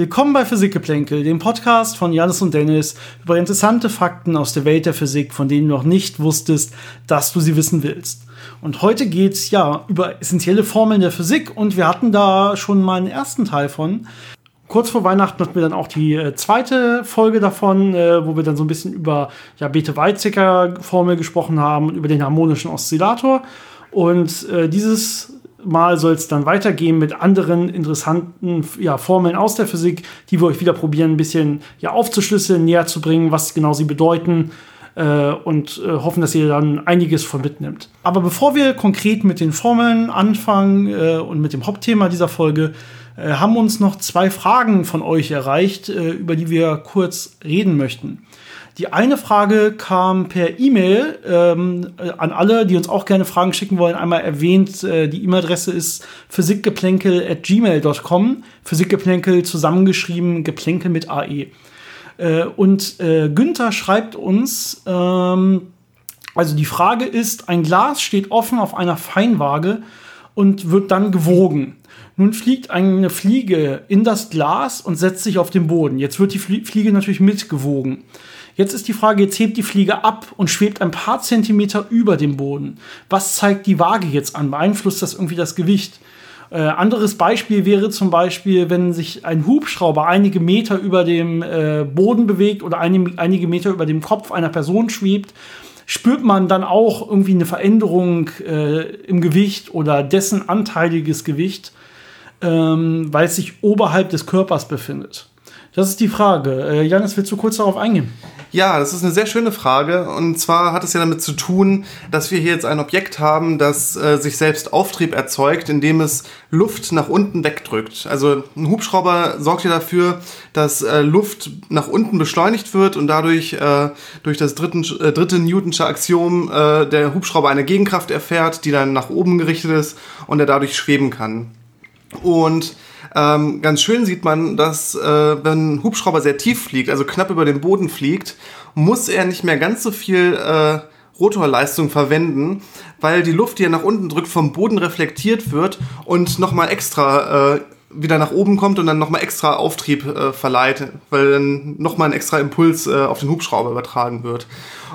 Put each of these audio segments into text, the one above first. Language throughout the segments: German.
Willkommen bei Physikgeplänkel, dem Podcast von Janis und Dennis über interessante Fakten aus der Welt der Physik, von denen du noch nicht wusstest, dass du sie wissen willst. Und heute geht's ja über essentielle Formeln der Physik und wir hatten da schon mal einen ersten Teil von. Kurz vor Weihnachten hatten wir dann auch die äh, zweite Folge davon, äh, wo wir dann so ein bisschen über ja, Bethe-Weizsäcker-Formel gesprochen haben und über den harmonischen Oszillator. Und äh, dieses Mal soll es dann weitergehen mit anderen interessanten ja, Formeln aus der Physik, die wir euch wieder probieren, ein bisschen ja, aufzuschlüsseln, näher zu bringen, was genau sie bedeuten äh, und äh, hoffen, dass ihr dann einiges von mitnimmt. Aber bevor wir konkret mit den Formeln anfangen äh, und mit dem Hauptthema dieser Folge, äh, haben uns noch zwei Fragen von euch erreicht, äh, über die wir kurz reden möchten. Die eine Frage kam per E-Mail ähm, äh, an alle, die uns auch gerne Fragen schicken wollen. Einmal erwähnt, äh, die E-Mail-Adresse ist physikgeplänkel.gmail.com. Physikgeplänkel zusammengeschrieben, Geplänkel mit AE. Äh, und äh, Günther schreibt uns, ähm, also die Frage ist, ein Glas steht offen auf einer Feinwaage und wird dann gewogen. Nun fliegt eine Fliege in das Glas und setzt sich auf den Boden. Jetzt wird die Fliege natürlich mitgewogen. Jetzt ist die Frage, jetzt hebt die Fliege ab und schwebt ein paar Zentimeter über dem Boden. Was zeigt die Waage jetzt an? Beeinflusst das irgendwie das Gewicht? Äh, anderes Beispiel wäre zum Beispiel, wenn sich ein Hubschrauber einige Meter über dem äh, Boden bewegt oder einige, einige Meter über dem Kopf einer Person schwebt, spürt man dann auch irgendwie eine Veränderung äh, im Gewicht oder dessen anteiliges Gewicht, ähm, weil es sich oberhalb des Körpers befindet. Das ist die Frage. Äh, Janis, willst du kurz darauf eingehen? Ja, das ist eine sehr schöne Frage. Und zwar hat es ja damit zu tun, dass wir hier jetzt ein Objekt haben, das äh, sich selbst Auftrieb erzeugt, indem es Luft nach unten wegdrückt. Also ein Hubschrauber sorgt ja dafür, dass äh, Luft nach unten beschleunigt wird und dadurch äh, durch das dritten, äh, dritte Newtonsche Axiom äh, der Hubschrauber eine Gegenkraft erfährt, die dann nach oben gerichtet ist und er dadurch schweben kann. Und ähm, ganz schön sieht man, dass äh, wenn ein Hubschrauber sehr tief fliegt, also knapp über den Boden fliegt, muss er nicht mehr ganz so viel äh, Rotorleistung verwenden, weil die Luft, die er nach unten drückt, vom Boden reflektiert wird und nochmal extra äh, wieder nach oben kommt und dann nochmal extra Auftrieb äh, verleiht, weil dann nochmal ein extra Impuls äh, auf den Hubschrauber übertragen wird.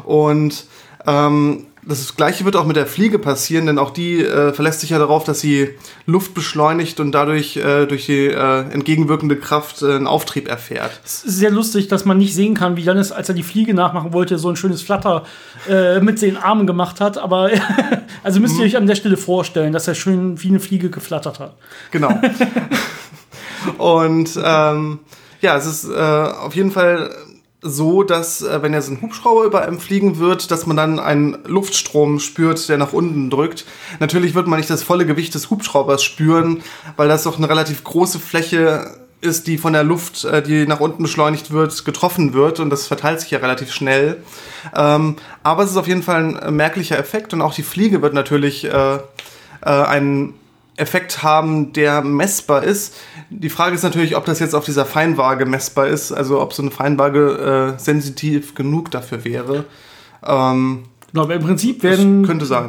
Und ähm, das gleiche wird auch mit der Fliege passieren, denn auch die äh, verlässt sich ja darauf, dass sie Luft beschleunigt und dadurch äh, durch die äh, entgegenwirkende Kraft äh, einen Auftrieb erfährt. Es ist sehr lustig, dass man nicht sehen kann, wie Janis, als er die Fliege nachmachen wollte, so ein schönes Flatter äh, mit den Armen gemacht hat. Aber also müsst ihr mhm. euch an der Stelle vorstellen, dass er schön wie eine Fliege geflattert hat. Genau. und ähm, ja, es ist äh, auf jeden Fall so, dass äh, wenn jetzt ein Hubschrauber über einem fliegen wird, dass man dann einen Luftstrom spürt, der nach unten drückt. Natürlich wird man nicht das volle Gewicht des Hubschraubers spüren, weil das doch eine relativ große Fläche ist, die von der Luft, äh, die nach unten beschleunigt wird, getroffen wird und das verteilt sich ja relativ schnell. Ähm, aber es ist auf jeden Fall ein merklicher Effekt und auch die Fliege wird natürlich äh, äh, einen Effekt haben, der messbar ist. Die Frage ist natürlich, ob das jetzt auf dieser Feinwaage messbar ist, also ob so eine Feinwaage äh, sensitiv genug dafür wäre. Ähm, genau, aber im Prinzip werden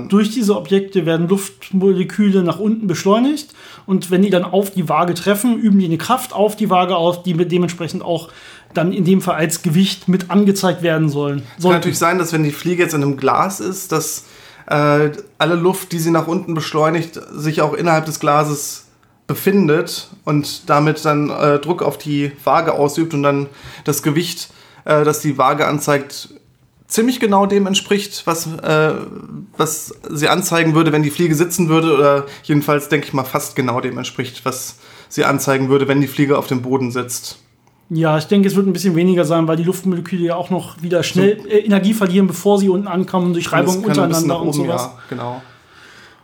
durch diese Objekte werden Luftmoleküle nach unten beschleunigt und wenn die dann auf die Waage treffen, üben die eine Kraft auf die Waage aus, die dementsprechend auch dann in dem Fall als Gewicht mit angezeigt werden sollen. Es kann natürlich sein, dass wenn die Fliege jetzt in einem Glas ist, dass äh, alle Luft, die sie nach unten beschleunigt, sich auch innerhalb des Glases befindet und damit dann äh, Druck auf die Waage ausübt und dann das Gewicht, äh, das die Waage anzeigt, ziemlich genau dem entspricht, was, äh, was sie anzeigen würde, wenn die Fliege sitzen würde oder jedenfalls denke ich mal fast genau dem entspricht, was sie anzeigen würde, wenn die Fliege auf dem Boden sitzt. Ja, ich denke, es wird ein bisschen weniger sein, weil die Luftmoleküle ja auch noch wieder schnell so. äh, Energie verlieren, bevor sie unten ankommen durch Reibung untereinander und sowas. Ja, genau.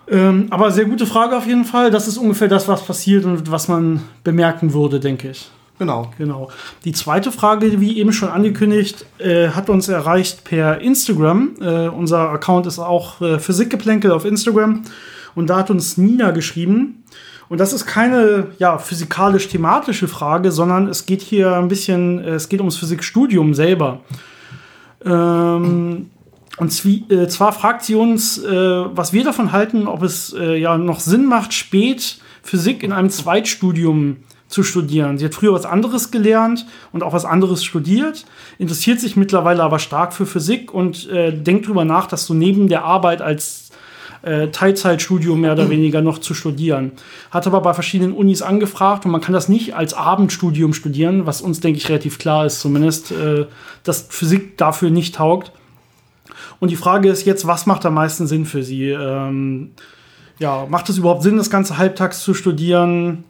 Ähm, aber sehr gute Frage auf jeden Fall. Das ist ungefähr das, was passiert und was man bemerken würde, denke ich. Genau. Genau. Die zweite Frage, wie eben schon angekündigt, äh, hat uns erreicht per Instagram. Äh, unser Account ist auch äh, Physikgeplänkel auf Instagram. Und da hat uns Nina geschrieben, und das ist keine ja, physikalisch-thematische Frage, sondern es geht hier ein bisschen, es geht ums Physikstudium selber. Ähm, und zwie, äh, zwar fragt sie uns, äh, was wir davon halten, ob es äh, ja noch Sinn macht, spät Physik in einem Zweitstudium zu studieren. Sie hat früher was anderes gelernt und auch was anderes studiert, interessiert sich mittlerweile aber stark für Physik und äh, denkt darüber nach, dass du neben der Arbeit als äh, Teilzeitstudium mehr oder weniger noch zu studieren. Hat aber bei verschiedenen Unis angefragt und man kann das nicht als Abendstudium studieren, was uns, denke ich, relativ klar ist zumindest, äh, dass Physik dafür nicht taugt. Und die Frage ist jetzt, was macht am meisten Sinn für Sie? Ähm, ja, macht es überhaupt Sinn, das Ganze halbtags zu studieren?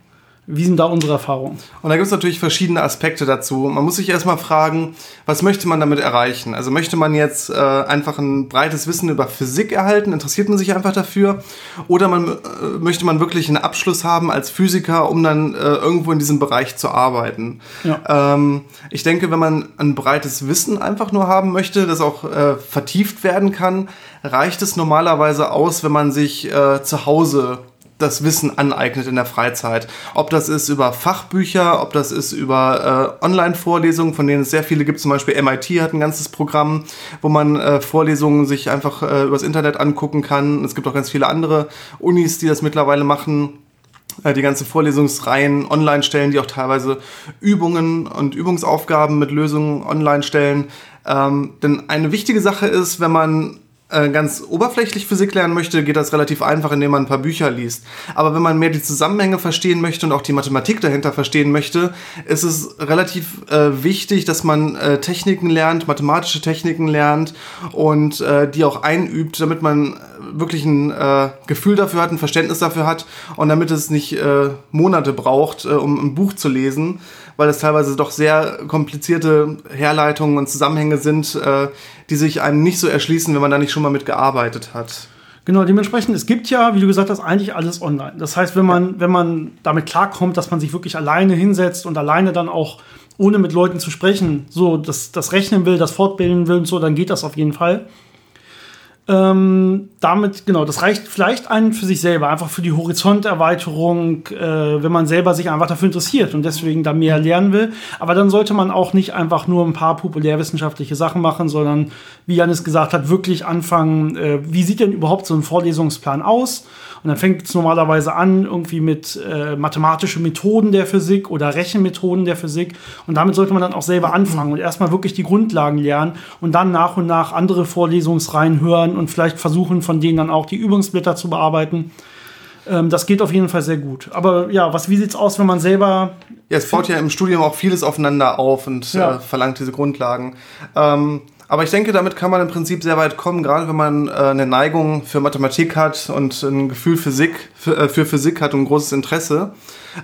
Wie sind da unsere Erfahrungen? Und da gibt es natürlich verschiedene Aspekte dazu. Man muss sich erstmal fragen, was möchte man damit erreichen? Also möchte man jetzt äh, einfach ein breites Wissen über Physik erhalten? Interessiert man sich einfach dafür? Oder man, äh, möchte man wirklich einen Abschluss haben als Physiker, um dann äh, irgendwo in diesem Bereich zu arbeiten? Ja. Ähm, ich denke, wenn man ein breites Wissen einfach nur haben möchte, das auch äh, vertieft werden kann, reicht es normalerweise aus, wenn man sich äh, zu Hause das Wissen aneignet in der Freizeit. Ob das ist über Fachbücher, ob das ist über äh, Online-Vorlesungen, von denen es sehr viele gibt. Zum Beispiel MIT hat ein ganzes Programm, wo man äh, Vorlesungen sich einfach äh, übers Internet angucken kann. Es gibt auch ganz viele andere Unis, die das mittlerweile machen äh, die ganzen Vorlesungsreihen online stellen, die auch teilweise Übungen und Übungsaufgaben mit Lösungen online stellen. Ähm, denn eine wichtige Sache ist, wenn man äh, ganz oberflächlich Physik lernen möchte, geht das relativ einfach, indem man ein paar Bücher liest. Aber wenn man mehr die Zusammenhänge verstehen möchte und auch die Mathematik dahinter verstehen möchte, ist es relativ äh, wichtig, dass man äh, Techniken lernt, mathematische Techniken lernt und äh, die auch einübt, damit man wirklich ein äh, Gefühl dafür hat, ein Verständnis dafür hat und damit es nicht Monate braucht, um ein Buch zu lesen weil es teilweise doch sehr komplizierte Herleitungen und Zusammenhänge sind, äh, die sich einem nicht so erschließen, wenn man da nicht schon mal mit gearbeitet hat. Genau, dementsprechend, es gibt ja, wie du gesagt hast, eigentlich alles online. Das heißt, wenn man, wenn man damit klarkommt, dass man sich wirklich alleine hinsetzt und alleine dann auch, ohne mit Leuten zu sprechen, so das, das rechnen will, das fortbilden will und so, dann geht das auf jeden Fall. Ähm, damit, genau, das reicht vielleicht einen für sich selber, einfach für die Horizonterweiterung, äh, wenn man selber sich einfach dafür interessiert und deswegen da mehr lernen will. Aber dann sollte man auch nicht einfach nur ein paar populärwissenschaftliche Sachen machen, sondern, wie Janis gesagt hat, wirklich anfangen, äh, wie sieht denn überhaupt so ein Vorlesungsplan aus? Und dann fängt es normalerweise an, irgendwie mit äh, mathematischen Methoden der Physik oder Rechenmethoden der Physik. Und damit sollte man dann auch selber anfangen und erstmal wirklich die Grundlagen lernen und dann nach und nach andere Vorlesungsreihen hören und vielleicht versuchen, von denen dann auch die Übungsblätter zu bearbeiten. Ähm, das geht auf jeden Fall sehr gut. Aber ja, was, wie sieht es aus, wenn man selber. Ja, es baut ja im Studium auch vieles aufeinander auf und ja. äh, verlangt diese Grundlagen. Ähm, aber ich denke, damit kann man im Prinzip sehr weit kommen, gerade wenn man äh, eine Neigung für Mathematik hat und ein Gefühl Physik, für, äh, für Physik hat und ein großes Interesse.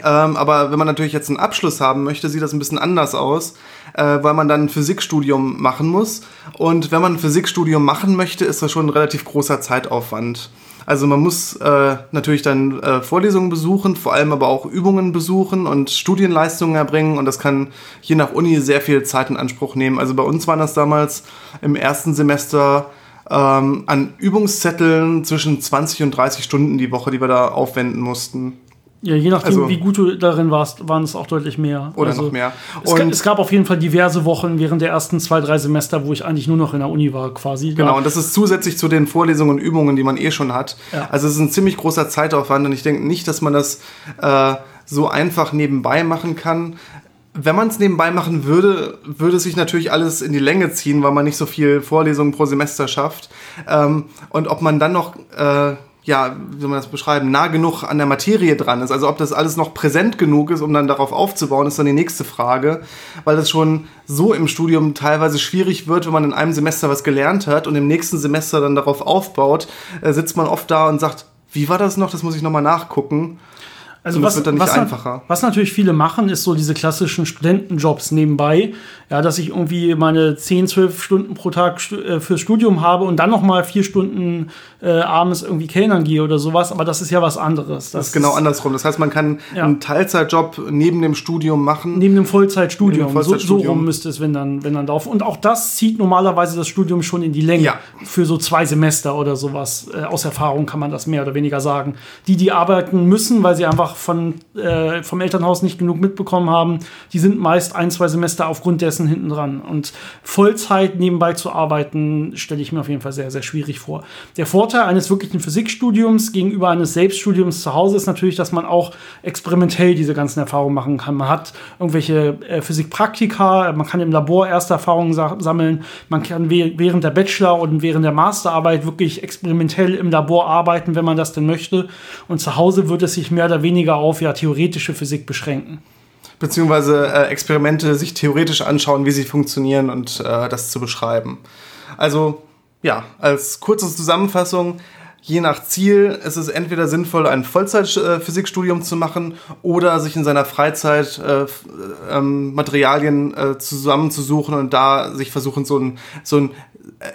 Ähm, aber wenn man natürlich jetzt einen Abschluss haben möchte, sieht das ein bisschen anders aus, äh, weil man dann ein Physikstudium machen muss. Und wenn man ein Physikstudium machen möchte, ist das schon ein relativ großer Zeitaufwand. Also man muss äh, natürlich dann äh, Vorlesungen besuchen, vor allem aber auch Übungen besuchen und Studienleistungen erbringen und das kann je nach Uni sehr viel Zeit in Anspruch nehmen. Also bei uns waren das damals im ersten Semester ähm, an Übungszetteln zwischen 20 und 30 Stunden die Woche, die wir da aufwenden mussten. Ja, je nachdem, also, wie gut du darin warst, waren es auch deutlich mehr. Oder also, noch mehr. Es, es, gab auf jeden Fall diverse Wochen während der ersten zwei, drei Semester, wo ich eigentlich nur noch in der Uni war, quasi. Genau, und das ist zusätzlich zu den Vorlesungen und Übungen, die man eh schon hat. Ja. Also es ist ein ziemlich großer Zeitaufwand und ich denke nicht, dass man das äh, so einfach nebenbei machen kann. Wenn man es nebenbei machen würde, würde sich natürlich alles in die Länge ziehen, weil man nicht so viel Vorlesungen pro Semester schafft. Ähm, und ob man dann noch äh, ja, wie soll man das beschreiben, nah genug an der Materie dran ist. Also ob das alles noch präsent genug ist, um dann darauf aufzubauen, ist dann die nächste Frage, weil das schon so im Studium teilweise schwierig wird, wenn man in einem Semester was gelernt hat und im nächsten Semester dann darauf aufbaut, äh, sitzt man oft da und sagt, wie war das noch? Das muss ich nochmal nachgucken. Also was, was, was, natürlich viele machen, ist so diese klassischen Studentenjobs nebenbei. Ja, dass ich irgendwie meine 10, 12 Stunden pro Tag äh, fürs Studium habe und dann noch mal vier Stunden äh, abends irgendwie Kellnern gehe oder sowas. Aber das ist ja was anderes. Das, das ist genau andersrum. Das heißt, man kann ja. einen Teilzeitjob neben dem Studium machen. Neben dem Vollzeitstudium. Neben dem Vollzeitstudium. So, so, rum müsste es, wenn dann, wenn dann drauf. Und auch das zieht normalerweise das Studium schon in die Länge. Ja. Für so zwei Semester oder sowas. Äh, aus Erfahrung kann man das mehr oder weniger sagen. Die, die arbeiten müssen, weil sie einfach einfach von, äh, vom Elternhaus nicht genug mitbekommen haben, die sind meist ein, zwei Semester aufgrund dessen hinten dran. Und Vollzeit nebenbei zu arbeiten, stelle ich mir auf jeden Fall sehr, sehr schwierig vor. Der Vorteil eines wirklichen Physikstudiums gegenüber eines Selbststudiums zu Hause ist natürlich, dass man auch experimentell diese ganzen Erfahrungen machen kann. Man hat irgendwelche äh, Physikpraktika, man kann im Labor erste Erfahrungen sammeln, man kann während der Bachelor- und während der Masterarbeit wirklich experimentell im Labor arbeiten, wenn man das denn möchte. Und zu Hause wird es sich mehr oder weniger auf ja, theoretische Physik beschränken. Beziehungsweise äh, Experimente sich theoretisch anschauen, wie sie funktionieren und äh, das zu beschreiben. Also ja, als kurze Zusammenfassung, je nach Ziel ist es entweder sinnvoll, ein Vollzeit-Physikstudium zu machen oder sich in seiner Freizeit äh, ähm, Materialien äh, zusammenzusuchen und da sich versuchen, so ein, so ein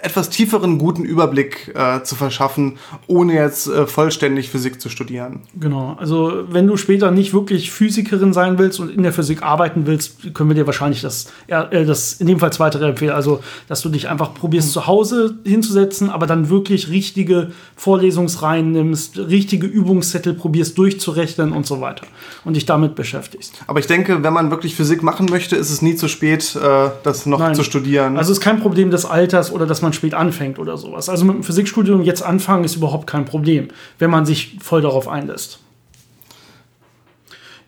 etwas tieferen, guten Überblick äh, zu verschaffen, ohne jetzt äh, vollständig Physik zu studieren. Genau, also wenn du später nicht wirklich Physikerin sein willst und in der Physik arbeiten willst, können wir dir wahrscheinlich das, äh, das in dem Fall zweite empfehlen. Also, dass du dich einfach probierst, mhm. zu Hause hinzusetzen, aber dann wirklich richtige Vorlesungsreihen nimmst, richtige Übungszettel probierst durchzurechnen und so weiter und dich damit beschäftigst. Aber ich denke, wenn man wirklich Physik machen möchte, ist es nie zu spät, äh, das noch Nein. zu studieren. Also es ist kein Problem des Alters oder dass man spät anfängt oder sowas. Also mit dem Physikstudium jetzt anfangen ist überhaupt kein Problem, wenn man sich voll darauf einlässt.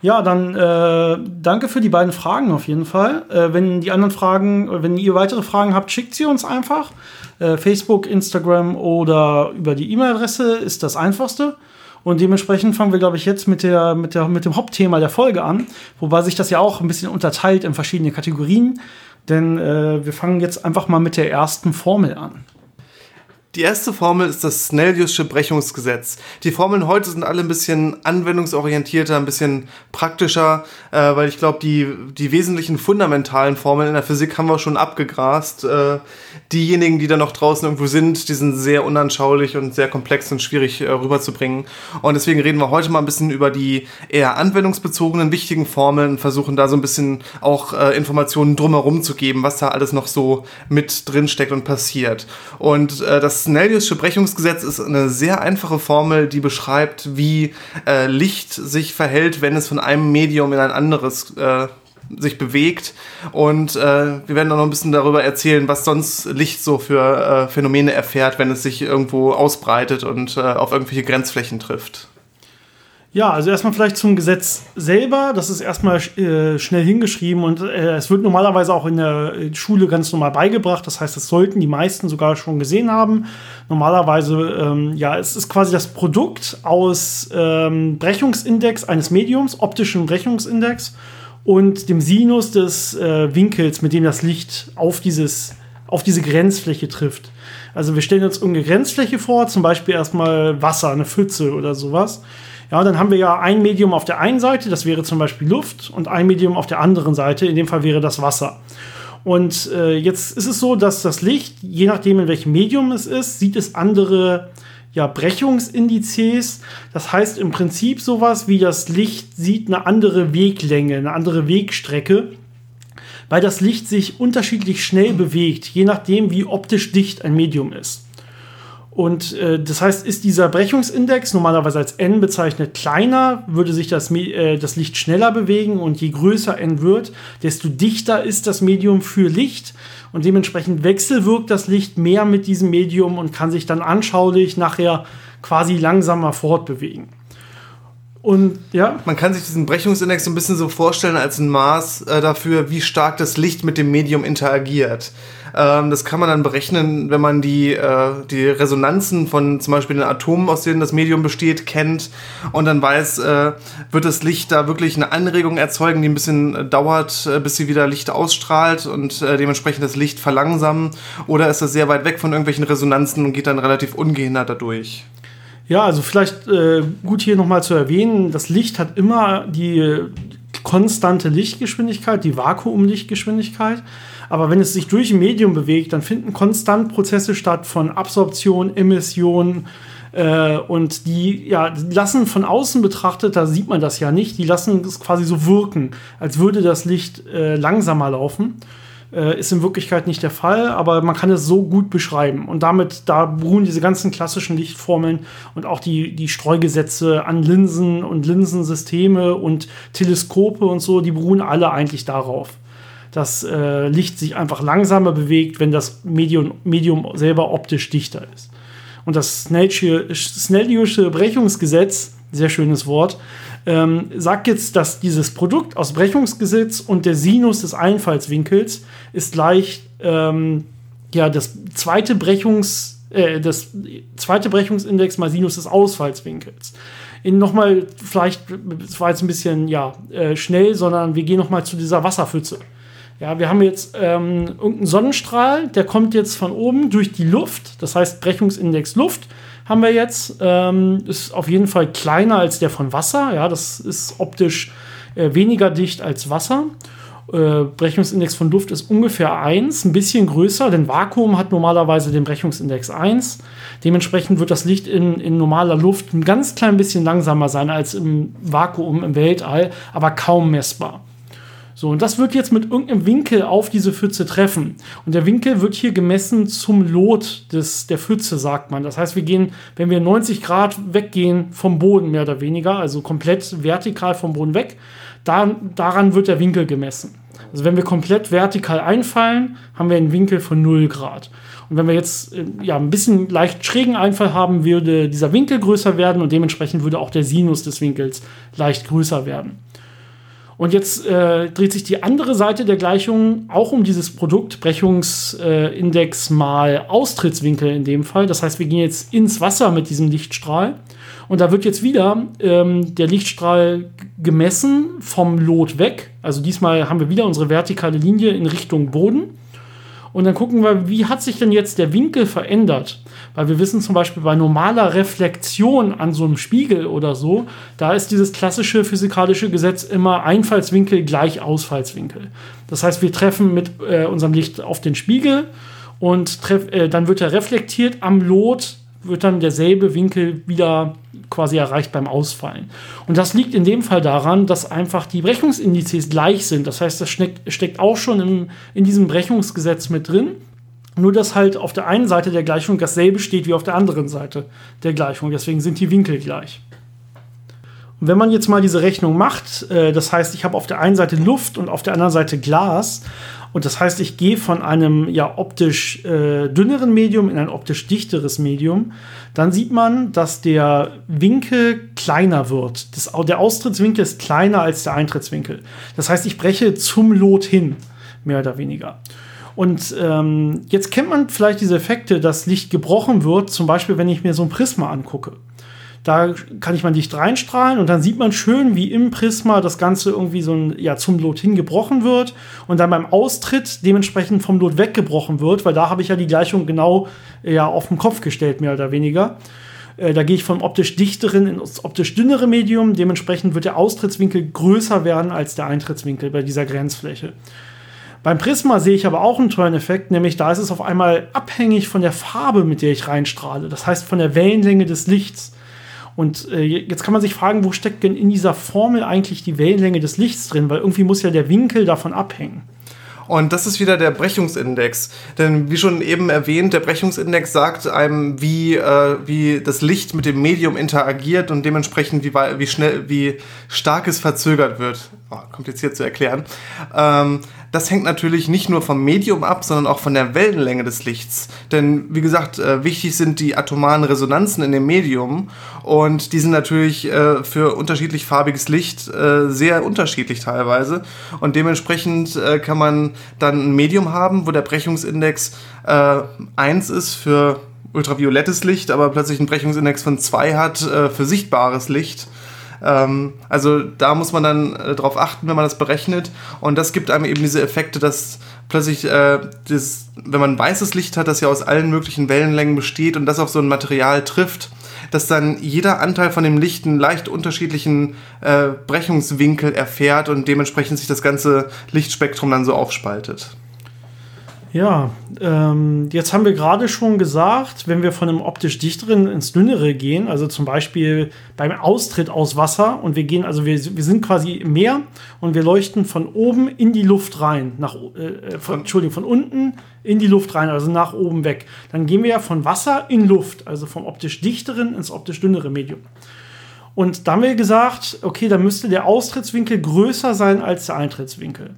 Ja, dann äh, danke für die beiden Fragen auf jeden Fall. Äh, wenn die anderen Fragen, wenn ihr weitere Fragen habt, schickt sie uns einfach. Äh, Facebook, Instagram oder über die E-Mail-Adresse ist das einfachste. Und dementsprechend fangen wir, glaube ich, jetzt mit, der, mit, der, mit dem Hauptthema der Folge an, wobei sich das ja auch ein bisschen unterteilt in verschiedene Kategorien. Denn äh, wir fangen jetzt einfach mal mit der ersten Formel an. Die erste Formel ist das Snelliusche Brechungsgesetz. Die Formeln heute sind alle ein bisschen anwendungsorientierter, ein bisschen praktischer, äh, weil ich glaube, die, die wesentlichen fundamentalen Formeln in der Physik haben wir schon abgegrast. Äh, diejenigen, die da noch draußen irgendwo sind, die sind sehr unanschaulich und sehr komplex und schwierig äh, rüberzubringen. Und deswegen reden wir heute mal ein bisschen über die eher anwendungsbezogenen wichtigen Formeln und versuchen da so ein bisschen auch äh, Informationen drumherum zu geben, was da alles noch so mit drin steckt und passiert. Und äh, das Snelliusche Brechungsgesetz ist eine sehr einfache Formel, die beschreibt, wie äh, Licht sich verhält, wenn es von einem Medium in ein anderes äh, sich bewegt. Und äh, wir werden auch noch ein bisschen darüber erzählen, was sonst Licht so für äh, Phänomene erfährt, wenn es sich irgendwo ausbreitet und äh, auf irgendwelche Grenzflächen trifft. Ja, also erstmal vielleicht zum Gesetz selber. Das ist erstmal äh, schnell hingeschrieben und äh, es wird normalerweise auch in der Schule ganz normal beigebracht. Das heißt, das sollten die meisten sogar schon gesehen haben. Normalerweise, ähm, ja, es ist quasi das Produkt aus ähm, Brechungsindex eines Mediums, optischen Brechungsindex und dem Sinus des äh, Winkels, mit dem das Licht auf, dieses, auf diese Grenzfläche trifft. Also wir stellen uns irgendeine Grenzfläche vor, zum Beispiel erstmal Wasser, eine Pfütze oder sowas. Ja, dann haben wir ja ein Medium auf der einen Seite, das wäre zum Beispiel Luft, und ein Medium auf der anderen Seite, in dem Fall wäre das Wasser. Und äh, jetzt ist es so, dass das Licht, je nachdem in welchem Medium es ist, sieht es andere ja, Brechungsindizes. Das heißt im Prinzip sowas wie das Licht sieht eine andere Weglänge, eine andere Wegstrecke, weil das Licht sich unterschiedlich schnell bewegt, je nachdem wie optisch dicht ein Medium ist. Und äh, das heißt, ist dieser Brechungsindex normalerweise als n bezeichnet kleiner, würde sich das, äh, das Licht schneller bewegen und je größer n wird, desto dichter ist das Medium für Licht und dementsprechend wechselwirkt das Licht mehr mit diesem Medium und kann sich dann anschaulich nachher quasi langsamer fortbewegen. Und ja. Man kann sich diesen Brechungsindex so ein bisschen so vorstellen als ein Maß äh, dafür, wie stark das Licht mit dem Medium interagiert. Ähm, das kann man dann berechnen, wenn man die, äh, die Resonanzen von zum Beispiel den Atomen, aus denen das Medium besteht, kennt und dann weiß, äh, wird das Licht da wirklich eine Anregung erzeugen, die ein bisschen äh, dauert, äh, bis sie wieder Licht ausstrahlt und äh, dementsprechend das Licht verlangsamen oder ist das sehr weit weg von irgendwelchen Resonanzen und geht dann relativ ungehindert dadurch? Ja, also vielleicht äh, gut hier nochmal zu erwähnen, das Licht hat immer die konstante Lichtgeschwindigkeit, die Vakuumlichtgeschwindigkeit. Aber wenn es sich durch ein Medium bewegt, dann finden konstant Prozesse statt von Absorption, Emission. Äh, und die ja, lassen von außen betrachtet, da sieht man das ja nicht, die lassen es quasi so wirken, als würde das Licht äh, langsamer laufen. Äh, ist in Wirklichkeit nicht der Fall, aber man kann es so gut beschreiben. Und damit, da beruhen diese ganzen klassischen Lichtformeln und auch die, die Streugesetze an Linsen und Linsensysteme und Teleskope und so, die beruhen alle eigentlich darauf dass äh, Licht sich einfach langsamer bewegt, wenn das Medium, Medium selber optisch dichter ist. Und das Snelliusche Brechungsgesetz, sehr schönes Wort, ähm, sagt jetzt, dass dieses Produkt aus Brechungsgesetz und der Sinus des Einfallswinkels ist gleich ähm, ja, das zweite Brechungs, äh, das zweite Brechungsindex mal Sinus des Ausfallswinkels. In nochmal, vielleicht, das war jetzt ein bisschen ja, äh, schnell, sondern wir gehen nochmal zu dieser Wasserpfütze. Ja, wir haben jetzt ähm, irgendeinen Sonnenstrahl, der kommt jetzt von oben durch die Luft, das heißt Brechungsindex Luft haben wir jetzt. Ähm, ist auf jeden Fall kleiner als der von Wasser. Ja, das ist optisch äh, weniger dicht als Wasser. Äh, Brechungsindex von Luft ist ungefähr 1, ein bisschen größer, denn Vakuum hat normalerweise den Brechungsindex 1. Dementsprechend wird das Licht in, in normaler Luft ein ganz klein bisschen langsamer sein als im Vakuum im Weltall, aber kaum messbar. So, und das wird jetzt mit irgendeinem Winkel auf diese Pfütze treffen. Und der Winkel wird hier gemessen zum Lot des, der Pfütze, sagt man. Das heißt, wir gehen, wenn wir 90 Grad weggehen vom Boden, mehr oder weniger, also komplett vertikal vom Boden weg, da, daran wird der Winkel gemessen. Also wenn wir komplett vertikal einfallen, haben wir einen Winkel von 0 Grad. Und wenn wir jetzt äh, ja, ein bisschen leicht schrägen Einfall haben, würde dieser Winkel größer werden und dementsprechend würde auch der Sinus des Winkels leicht größer werden. Und jetzt äh, dreht sich die andere Seite der Gleichung auch um dieses Produkt, Brechungsindex äh, mal Austrittswinkel in dem Fall. Das heißt, wir gehen jetzt ins Wasser mit diesem Lichtstrahl. Und da wird jetzt wieder ähm, der Lichtstrahl gemessen vom Lot weg. Also diesmal haben wir wieder unsere vertikale Linie in Richtung Boden. Und dann gucken wir, wie hat sich denn jetzt der Winkel verändert? Weil wir wissen zum Beispiel bei normaler Reflexion an so einem Spiegel oder so, da ist dieses klassische physikalische Gesetz immer Einfallswinkel gleich Ausfallswinkel. Das heißt, wir treffen mit äh, unserem Licht auf den Spiegel und treff, äh, dann wird er reflektiert am Lot wird dann derselbe Winkel wieder quasi erreicht beim Ausfallen. Und das liegt in dem Fall daran, dass einfach die Brechungsindizes gleich sind. Das heißt, das steckt, auch schon in, in diesem Brechungsgesetz mit drin. Nur, dass halt auf der einen Seite der Gleichung dasselbe steht wie auf der anderen Seite der Gleichung. Deswegen sind die Winkel gleich. Wenn man jetzt mal diese Rechnung macht, äh, das heißt, ich habe auf der einen Seite Luft und auf der anderen Seite Glas, und das heißt, ich gehe von einem ja optisch äh, dünneren Medium in ein optisch dichteres Medium, dann sieht man, dass der Winkel kleiner wird. Das, der Austrittswinkel ist kleiner als der Eintrittswinkel. Das heißt, ich breche zum Lot hin, mehr oder weniger. Und ähm, jetzt kennt man vielleicht diese Effekte, dass Licht gebrochen wird, zum Beispiel, wenn ich mir so ein Prisma angucke. Da kann ich mal Licht reinstrahlen und dann sieht man schön, wie im Prisma das Ganze irgendwie so ein, ja, zum Lot hingebrochen wird und dann beim Austritt dementsprechend vom Lot weggebrochen wird, weil da habe ich ja die Gleichung genau ja, auf den Kopf gestellt, mehr oder weniger. Äh, da gehe ich vom optisch dichteren ins optisch dünnere Medium. Dementsprechend wird der Austrittswinkel größer werden als der Eintrittswinkel bei dieser Grenzfläche. Beim Prisma sehe ich aber auch einen tollen Effekt, nämlich da ist es auf einmal abhängig von der Farbe, mit der ich reinstrahle. Das heißt von der Wellenlänge des Lichts. Und äh, jetzt kann man sich fragen, wo steckt denn in dieser Formel eigentlich die Wellenlänge des Lichts drin? Weil irgendwie muss ja der Winkel davon abhängen. Und das ist wieder der Brechungsindex. Denn wie schon eben erwähnt, der Brechungsindex sagt einem, wie, äh, wie das Licht mit dem Medium interagiert und dementsprechend, wie, wie schnell, wie stark es verzögert wird. Oh, kompliziert zu erklären. Ähm, das hängt natürlich nicht nur vom Medium ab, sondern auch von der Wellenlänge des Lichts. Denn wie gesagt, äh, wichtig sind die atomaren Resonanzen in dem Medium und die sind natürlich äh, für unterschiedlich farbiges Licht äh, sehr unterschiedlich teilweise. Und dementsprechend kann man dann ein Medium haben, wo der Brechungsindex äh, 1 ist für ultraviolettes Licht, aber plötzlich einen Brechungsindex von 2 hat für sichtbares Licht. Ähm, also da muss man dann äh, drauf achten, wenn man das berechnet. Und das gibt einem eben diese Effekte, dass plötzlich, äh, das, wenn man weißes Licht hat, das ja aus allen möglichen Wellenlängen besteht und das auf so ein Material trifft, dass dann jeder Anteil von dem Licht einen leicht unterschiedlichen äh, Brechungswinkel erfährt und dementsprechend sich das ganze Lichtspektrum dann so aufspaltet. Ja, ähm, jetzt haben wir gerade schon gesagt, wenn wir von einem optisch dichteren ins dünnere gehen, also zum Beispiel beim Austritt aus Wasser und wir gehen, also wir, wir sind quasi im Meer und wir leuchten von oben in die Luft rein, nach, äh, äh von, Entschuldigung, von unten in die Luft rein, also nach oben weg. Dann gehen wir ja von Wasser in Luft, also vom optisch dichteren ins optisch dünnere Medium. Und da haben wir gesagt, okay, dann müsste der Austrittswinkel größer sein als der Eintrittswinkel.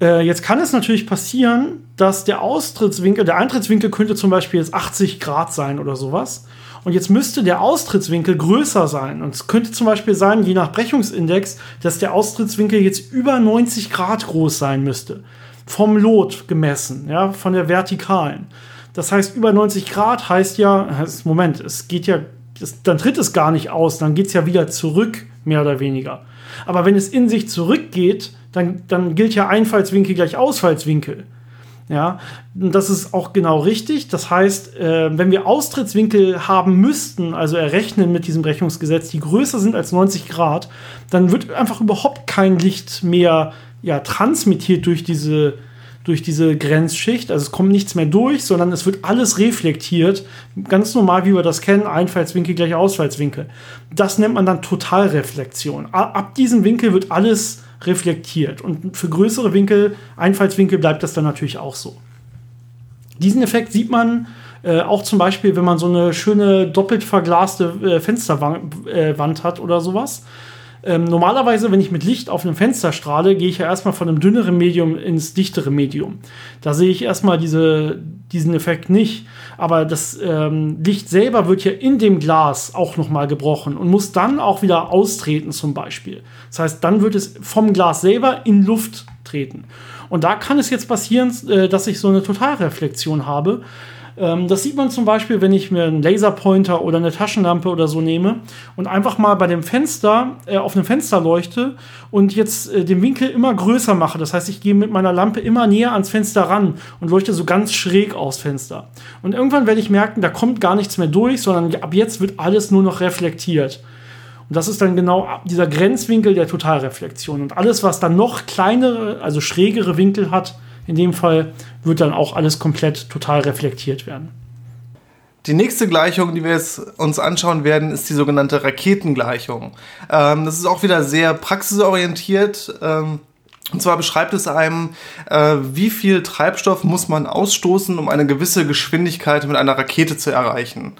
Äh, jetzt kann es natürlich passieren, dass der Austrittswinkel, der Eintrittswinkel könnte zum Beispiel jetzt 80 Grad sein oder sowas. Und jetzt müsste der Austrittswinkel größer sein. Und es könnte zum Beispiel sein, je nach Brechungsindex, dass der Austrittswinkel jetzt über 90 Grad groß sein müsste. Vom Lot gemessen, ja, von der Vertikalen. Das heißt, über 90 Grad heißt ja, Moment, es geht ja, das, dann tritt es gar nicht aus, dann geht es ja wieder zurück, mehr oder weniger. Aber wenn es in sich zurückgeht, dann, dann gilt ja Einfallswinkel gleich Ausfallswinkel. Ja, das ist auch genau richtig. Das heißt, äh, wenn wir Austrittswinkel haben müssten, also errechnen mit diesem Rechnungsgesetz, die größer sind als 90 Grad, dann wird einfach überhaupt kein Licht mehr ja, transmittiert durch diese, durch diese Grenzschicht. Also es kommt nichts mehr durch, sondern es wird alles reflektiert. Ganz normal, wie wir das kennen, Einfallswinkel gleich Ausfallswinkel. Das nennt man dann Totalreflexion. Ab diesem Winkel wird alles reflektiert. Und für größere Winkel, Einfallswinkel, bleibt das dann natürlich auch so. Diesen Effekt sieht man äh, auch zum Beispiel, wenn man so eine schöne doppelt verglaste äh, Fensterwand äh, hat oder sowas. Ähm, normalerweise, wenn ich mit Licht auf einem Fenster strahle, gehe ich ja erstmal von einem dünneren Medium ins dichtere Medium. Da sehe ich erstmal diese, diesen Effekt nicht. Aber das ähm, Licht selber wird ja in dem Glas auch nochmal gebrochen und muss dann auch wieder austreten, zum Beispiel. Das heißt, dann wird es vom Glas selber in Luft treten. Und da kann es jetzt passieren, äh, dass ich so eine Totalreflexion habe. Ähm, das sieht man zum Beispiel, wenn ich mir einen Laserpointer oder eine Taschenlampe oder so nehme und einfach mal bei dem Fenster äh, auf einem Fenster leuchte und jetzt äh, den Winkel immer größer mache. Das heißt, ich gehe mit meiner Lampe immer näher ans Fenster ran und leuchte so ganz schräg aufs Fenster. Und irgendwann werde ich merken, da kommt gar nichts mehr durch, sondern ab jetzt wird alles nur noch reflektiert. Und das ist dann genau dieser Grenzwinkel der Totalreflexion. Und alles, was dann noch kleinere, also schrägere Winkel hat, in dem Fall wird dann auch alles komplett total reflektiert werden. Die nächste Gleichung, die wir jetzt uns anschauen werden, ist die sogenannte Raketengleichung. Ähm, das ist auch wieder sehr praxisorientiert. Ähm, und zwar beschreibt es einem, äh, wie viel Treibstoff muss man ausstoßen, um eine gewisse Geschwindigkeit mit einer Rakete zu erreichen.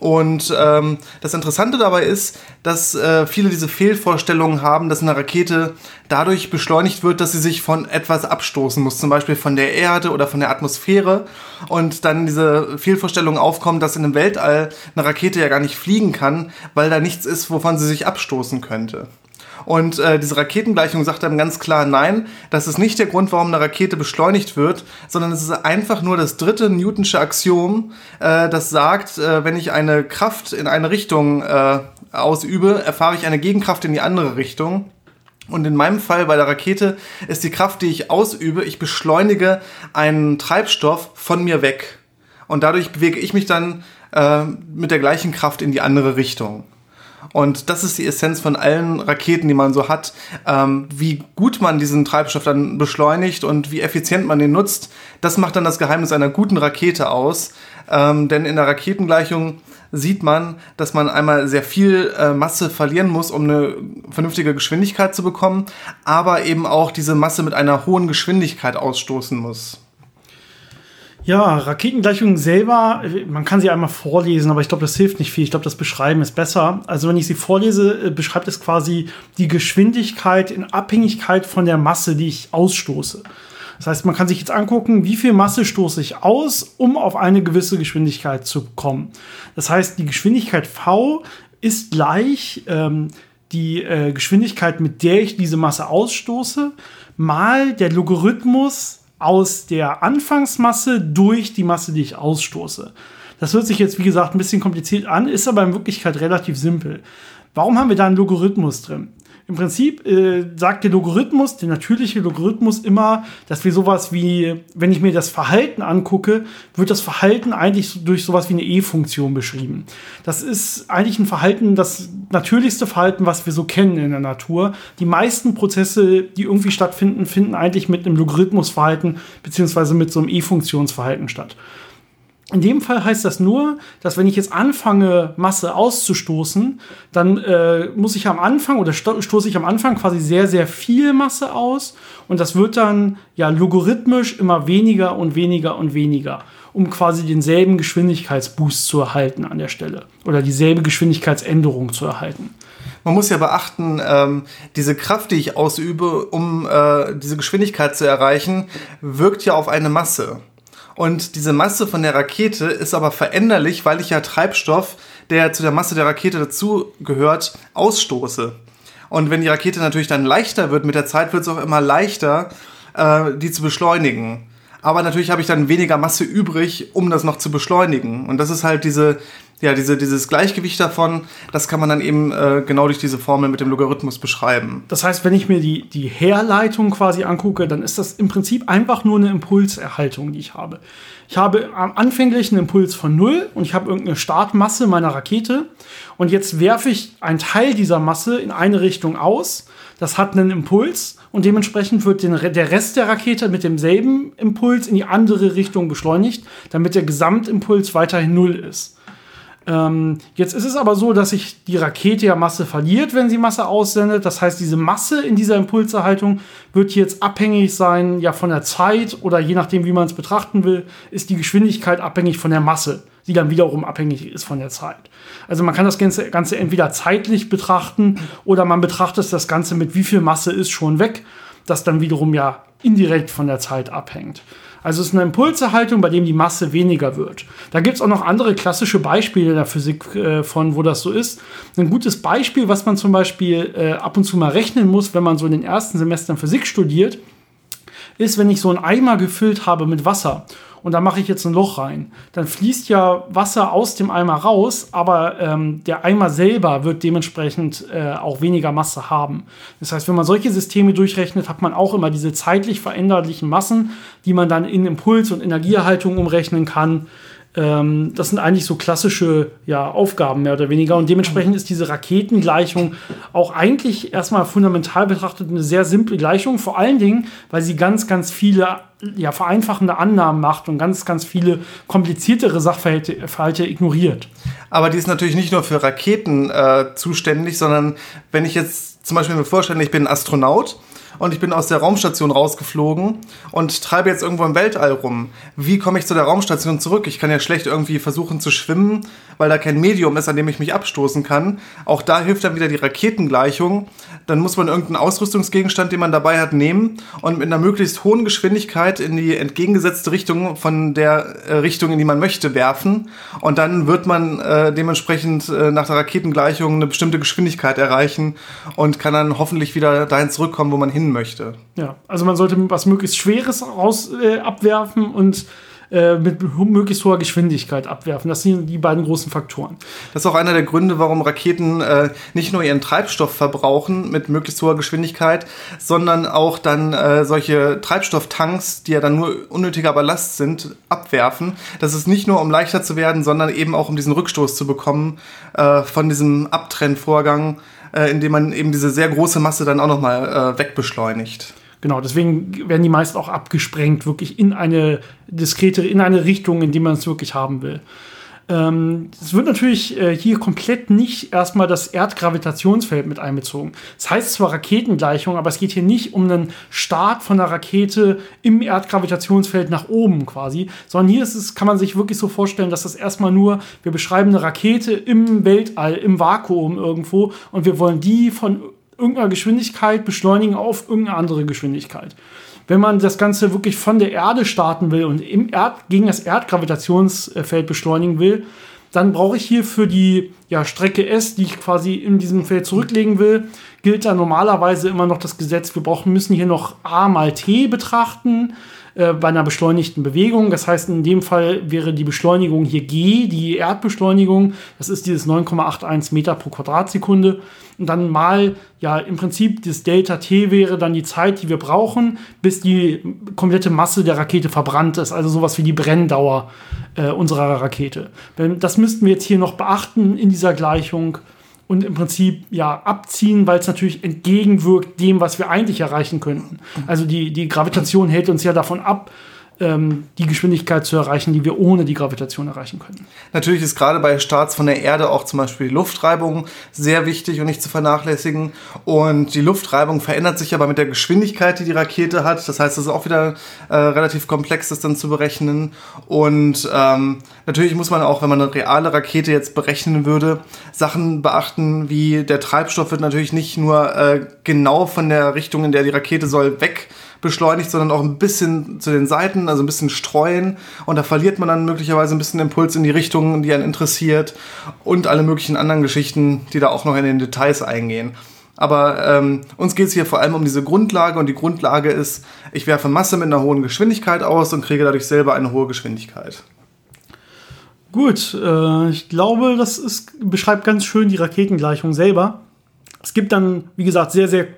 Und ähm, das Interessante dabei ist, dass äh, viele diese Fehlvorstellungen haben, dass eine Rakete dadurch beschleunigt wird, dass sie sich von etwas abstoßen muss, zum Beispiel von der Erde oder von der Atmosphäre. Und dann diese Fehlvorstellung aufkommt, dass in einem Weltall eine Rakete ja gar nicht fliegen kann, weil da nichts ist, wovon sie sich abstoßen könnte. Und äh, diese Raketengleichung sagt dann ganz klar, nein, das ist nicht der Grund, warum eine Rakete beschleunigt wird, sondern es ist einfach nur das dritte Newtonsche Axiom, äh, das sagt, äh, wenn ich eine Kraft in eine Richtung äh, ausübe, erfahre ich eine Gegenkraft in die andere Richtung. Und in meinem Fall bei der Rakete ist die Kraft, die ich ausübe, ich beschleunige einen Treibstoff von mir weg. Und dadurch bewege ich mich dann äh, mit der gleichen Kraft in die andere Richtung. Und das ist die Essenz von allen Raketen, die man so hat. Ähm, wie gut man diesen Treibstoff dann beschleunigt und wie effizient man den nutzt, das macht dann das Geheimnis einer guten Rakete aus. Ähm, denn in der Raketengleichung sieht man, dass man einmal sehr viel äh, Masse verlieren muss, um eine vernünftige Geschwindigkeit zu bekommen, aber eben auch diese Masse mit einer hohen Geschwindigkeit ausstoßen muss. Ja, Raketengleichung selber, man kann sie einmal vorlesen, aber ich glaube, das hilft nicht viel. Ich glaube, das Beschreiben ist besser. Also wenn ich sie vorlese, äh, beschreibt es quasi die Geschwindigkeit in Abhängigkeit von der Masse, die ich ausstoße. Das heißt, man kann sich jetzt angucken, wie viel Masse stoße ich aus, um auf eine gewisse Geschwindigkeit zu kommen. Das heißt, die Geschwindigkeit v ist gleich ähm, die äh, Geschwindigkeit, mit der ich diese Masse ausstoße, mal der Logarithmus aus der Anfangsmasse durch die Masse, die ich ausstoße. Das hört sich jetzt, wie gesagt, ein bisschen kompliziert an, ist aber in Wirklichkeit relativ simpel. Warum haben wir da einen Logarithmus drin? Im Prinzip äh, sagt der Logarithmus, der natürliche Logarithmus immer, dass wir sowas wie, wenn ich mir das Verhalten angucke, wird das Verhalten eigentlich durch sowas wie eine E-Funktion beschrieben. Das ist eigentlich ein Verhalten, das natürlichste Verhalten, was wir so kennen in der Natur. Die meisten Prozesse, die irgendwie stattfinden, finden eigentlich mit einem Logarithmusverhalten beziehungsweise mit so einem E-Funktionsverhalten statt. In dem Fall heißt das nur, dass wenn ich jetzt anfange, Masse auszustoßen, dann äh, muss ich am Anfang oder sto stoße ich am Anfang quasi sehr, sehr viel Masse aus und das wird dann ja logarithmisch immer weniger und weniger und weniger, um quasi denselben Geschwindigkeitsboost zu erhalten an der Stelle oder dieselbe Geschwindigkeitsänderung zu erhalten. Man muss ja beachten, ähm, diese Kraft, die ich ausübe, um äh, diese Geschwindigkeit zu erreichen, wirkt ja auf eine Masse. Und diese Masse von der Rakete ist aber veränderlich, weil ich ja Treibstoff, der zu der Masse der Rakete dazugehört, ausstoße. Und wenn die Rakete natürlich dann leichter wird, mit der Zeit wird es auch immer leichter, äh, die zu beschleunigen. Aber natürlich habe ich dann weniger Masse übrig, um das noch zu beschleunigen. Und das ist halt diese, ja, diese, dieses Gleichgewicht davon, das kann man dann eben äh, genau durch diese Formel mit dem Logarithmus beschreiben. Das heißt, wenn ich mir die, die Herleitung quasi angucke, dann ist das im Prinzip einfach nur eine Impulserhaltung, die ich habe. Ich habe am anfänglichen Impuls von null und ich habe irgendeine Startmasse meiner Rakete und jetzt werfe ich einen Teil dieser Masse in eine Richtung aus. Das hat einen Impuls und dementsprechend wird den, der Rest der Rakete mit demselben Impuls in die andere Richtung beschleunigt, damit der Gesamtimpuls weiterhin null ist. Ähm, jetzt ist es aber so, dass sich die Rakete ja Masse verliert, wenn sie Masse aussendet. Das heißt, diese Masse in dieser Impulserhaltung wird jetzt abhängig sein ja von der Zeit oder je nachdem, wie man es betrachten will, ist die Geschwindigkeit abhängig von der Masse, die dann wiederum abhängig ist von der Zeit. Also man kann das Ganze, Ganze entweder zeitlich betrachten oder man betrachtet das Ganze mit wie viel Masse ist schon weg, das dann wiederum ja indirekt von der Zeit abhängt. Also es ist eine Impulserhaltung, bei dem die Masse weniger wird. Da gibt es auch noch andere klassische Beispiele in der Physik äh, von, wo das so ist. Ein gutes Beispiel, was man zum Beispiel äh, ab und zu mal rechnen muss, wenn man so in den ersten Semestern Physik studiert, ist, wenn ich so einen Eimer gefüllt habe mit Wasser und da mache ich jetzt ein Loch rein. Dann fließt ja Wasser aus dem Eimer raus, aber ähm, der Eimer selber wird dementsprechend äh, auch weniger Masse haben. Das heißt, wenn man solche Systeme durchrechnet, hat man auch immer diese zeitlich veränderlichen Massen, die man dann in Impuls- und Energieerhaltung umrechnen kann. Ähm, das sind eigentlich so klassische ja, Aufgaben mehr oder weniger. Und dementsprechend ist diese Raketengleichung auch eigentlich erstmal fundamental betrachtet eine sehr simple Gleichung. Vor allen Dingen, weil sie ganz, ganz viele ja, vereinfachende Annahmen macht und ganz, ganz viele kompliziertere Sachverhalte ignoriert. Aber die ist natürlich nicht nur für Raketen äh, zuständig, sondern wenn ich jetzt zum Beispiel mir vorstelle, ich bin Astronaut und ich bin aus der Raumstation rausgeflogen und treibe jetzt irgendwo im Weltall rum. Wie komme ich zu der Raumstation zurück? Ich kann ja schlecht irgendwie versuchen zu schwimmen, weil da kein Medium ist, an dem ich mich abstoßen kann. Auch da hilft dann wieder die Raketengleichung. Dann muss man irgendeinen Ausrüstungsgegenstand, den man dabei hat, nehmen und mit einer möglichst hohen Geschwindigkeit in die entgegengesetzte Richtung von der äh, Richtung, in die man möchte, werfen. Und dann wird man äh, dementsprechend äh, nach der Raketengleichung eine bestimmte Geschwindigkeit erreichen und kann dann hoffentlich wieder dahin zurückkommen, wo man hin möchte. Ja, also man sollte was möglichst Schweres raus äh, abwerfen und äh, mit möglichst hoher Geschwindigkeit abwerfen. Das sind die beiden großen Faktoren. Das ist auch einer der Gründe, warum Raketen äh, nicht nur ihren Treibstoff verbrauchen mit möglichst hoher Geschwindigkeit, sondern auch dann äh, solche Treibstofftanks, die ja dann nur unnötiger Ballast sind, abwerfen. Das ist nicht nur, um leichter zu werden, sondern eben auch, um diesen Rückstoß zu bekommen äh, von diesem Abtrennvorgang äh, indem man eben diese sehr große Masse dann auch nochmal äh, wegbeschleunigt. Genau, deswegen werden die meist auch abgesprengt, wirklich in eine diskrete, in eine Richtung, in die man es wirklich haben will. Ähm, es wird natürlich äh, hier komplett nicht erstmal das Erdgravitationsfeld mit einbezogen. Das heißt zwar Raketengleichung, aber es geht hier nicht um einen Start von der Rakete im Erdgravitationsfeld nach oben quasi, sondern hier ist es, kann man sich wirklich so vorstellen, dass das erstmal nur, wir beschreiben eine Rakete im Weltall, im Vakuum irgendwo und wir wollen die von irgendeiner Geschwindigkeit beschleunigen auf irgendeine andere Geschwindigkeit wenn man das Ganze wirklich von der Erde starten will und im Erd gegen das Erdgravitationsfeld beschleunigen will, dann brauche ich hier für die ja, Strecke S, die ich quasi in diesem Feld zurücklegen will, gilt da normalerweise immer noch das Gesetz, wir brauchen, müssen hier noch A mal T betrachten. Äh, bei einer beschleunigten Bewegung. Das heißt, in dem Fall wäre die Beschleunigung hier g, die Erdbeschleunigung. Das ist dieses 9,81 Meter pro Quadratsekunde. Und dann mal, ja, im Prinzip das Delta T wäre dann die Zeit, die wir brauchen, bis die komplette Masse der Rakete verbrannt ist. Also sowas wie die Brenndauer äh, unserer Rakete. Das müssten wir jetzt hier noch beachten in dieser Gleichung und im Prinzip ja abziehen, weil es natürlich entgegenwirkt dem, was wir eigentlich erreichen könnten. Also die, die Gravitation hält uns ja davon ab, die Geschwindigkeit zu erreichen, die wir ohne die Gravitation erreichen können. Natürlich ist gerade bei Starts von der Erde auch zum Beispiel die Luftreibung sehr wichtig und nicht zu vernachlässigen. Und die Luftreibung verändert sich aber mit der Geschwindigkeit, die die Rakete hat. Das heißt, es ist auch wieder äh, relativ komplex, das dann zu berechnen. Und ähm, natürlich muss man auch, wenn man eine reale Rakete jetzt berechnen würde, Sachen beachten, wie der Treibstoff wird natürlich nicht nur äh, genau von der Richtung, in der die Rakete soll, weg beschleunigt, sondern auch ein bisschen zu den Seiten, also ein bisschen streuen. Und da verliert man dann möglicherweise ein bisschen Impuls in die Richtung, die einen interessiert. Und alle möglichen anderen Geschichten, die da auch noch in den Details eingehen. Aber ähm, uns geht es hier vor allem um diese Grundlage und die Grundlage ist, ich werfe Masse mit einer hohen Geschwindigkeit aus und kriege dadurch selber eine hohe Geschwindigkeit. Gut, äh, ich glaube, das ist, beschreibt ganz schön die Raketengleichung selber. Es gibt dann, wie gesagt, sehr, sehr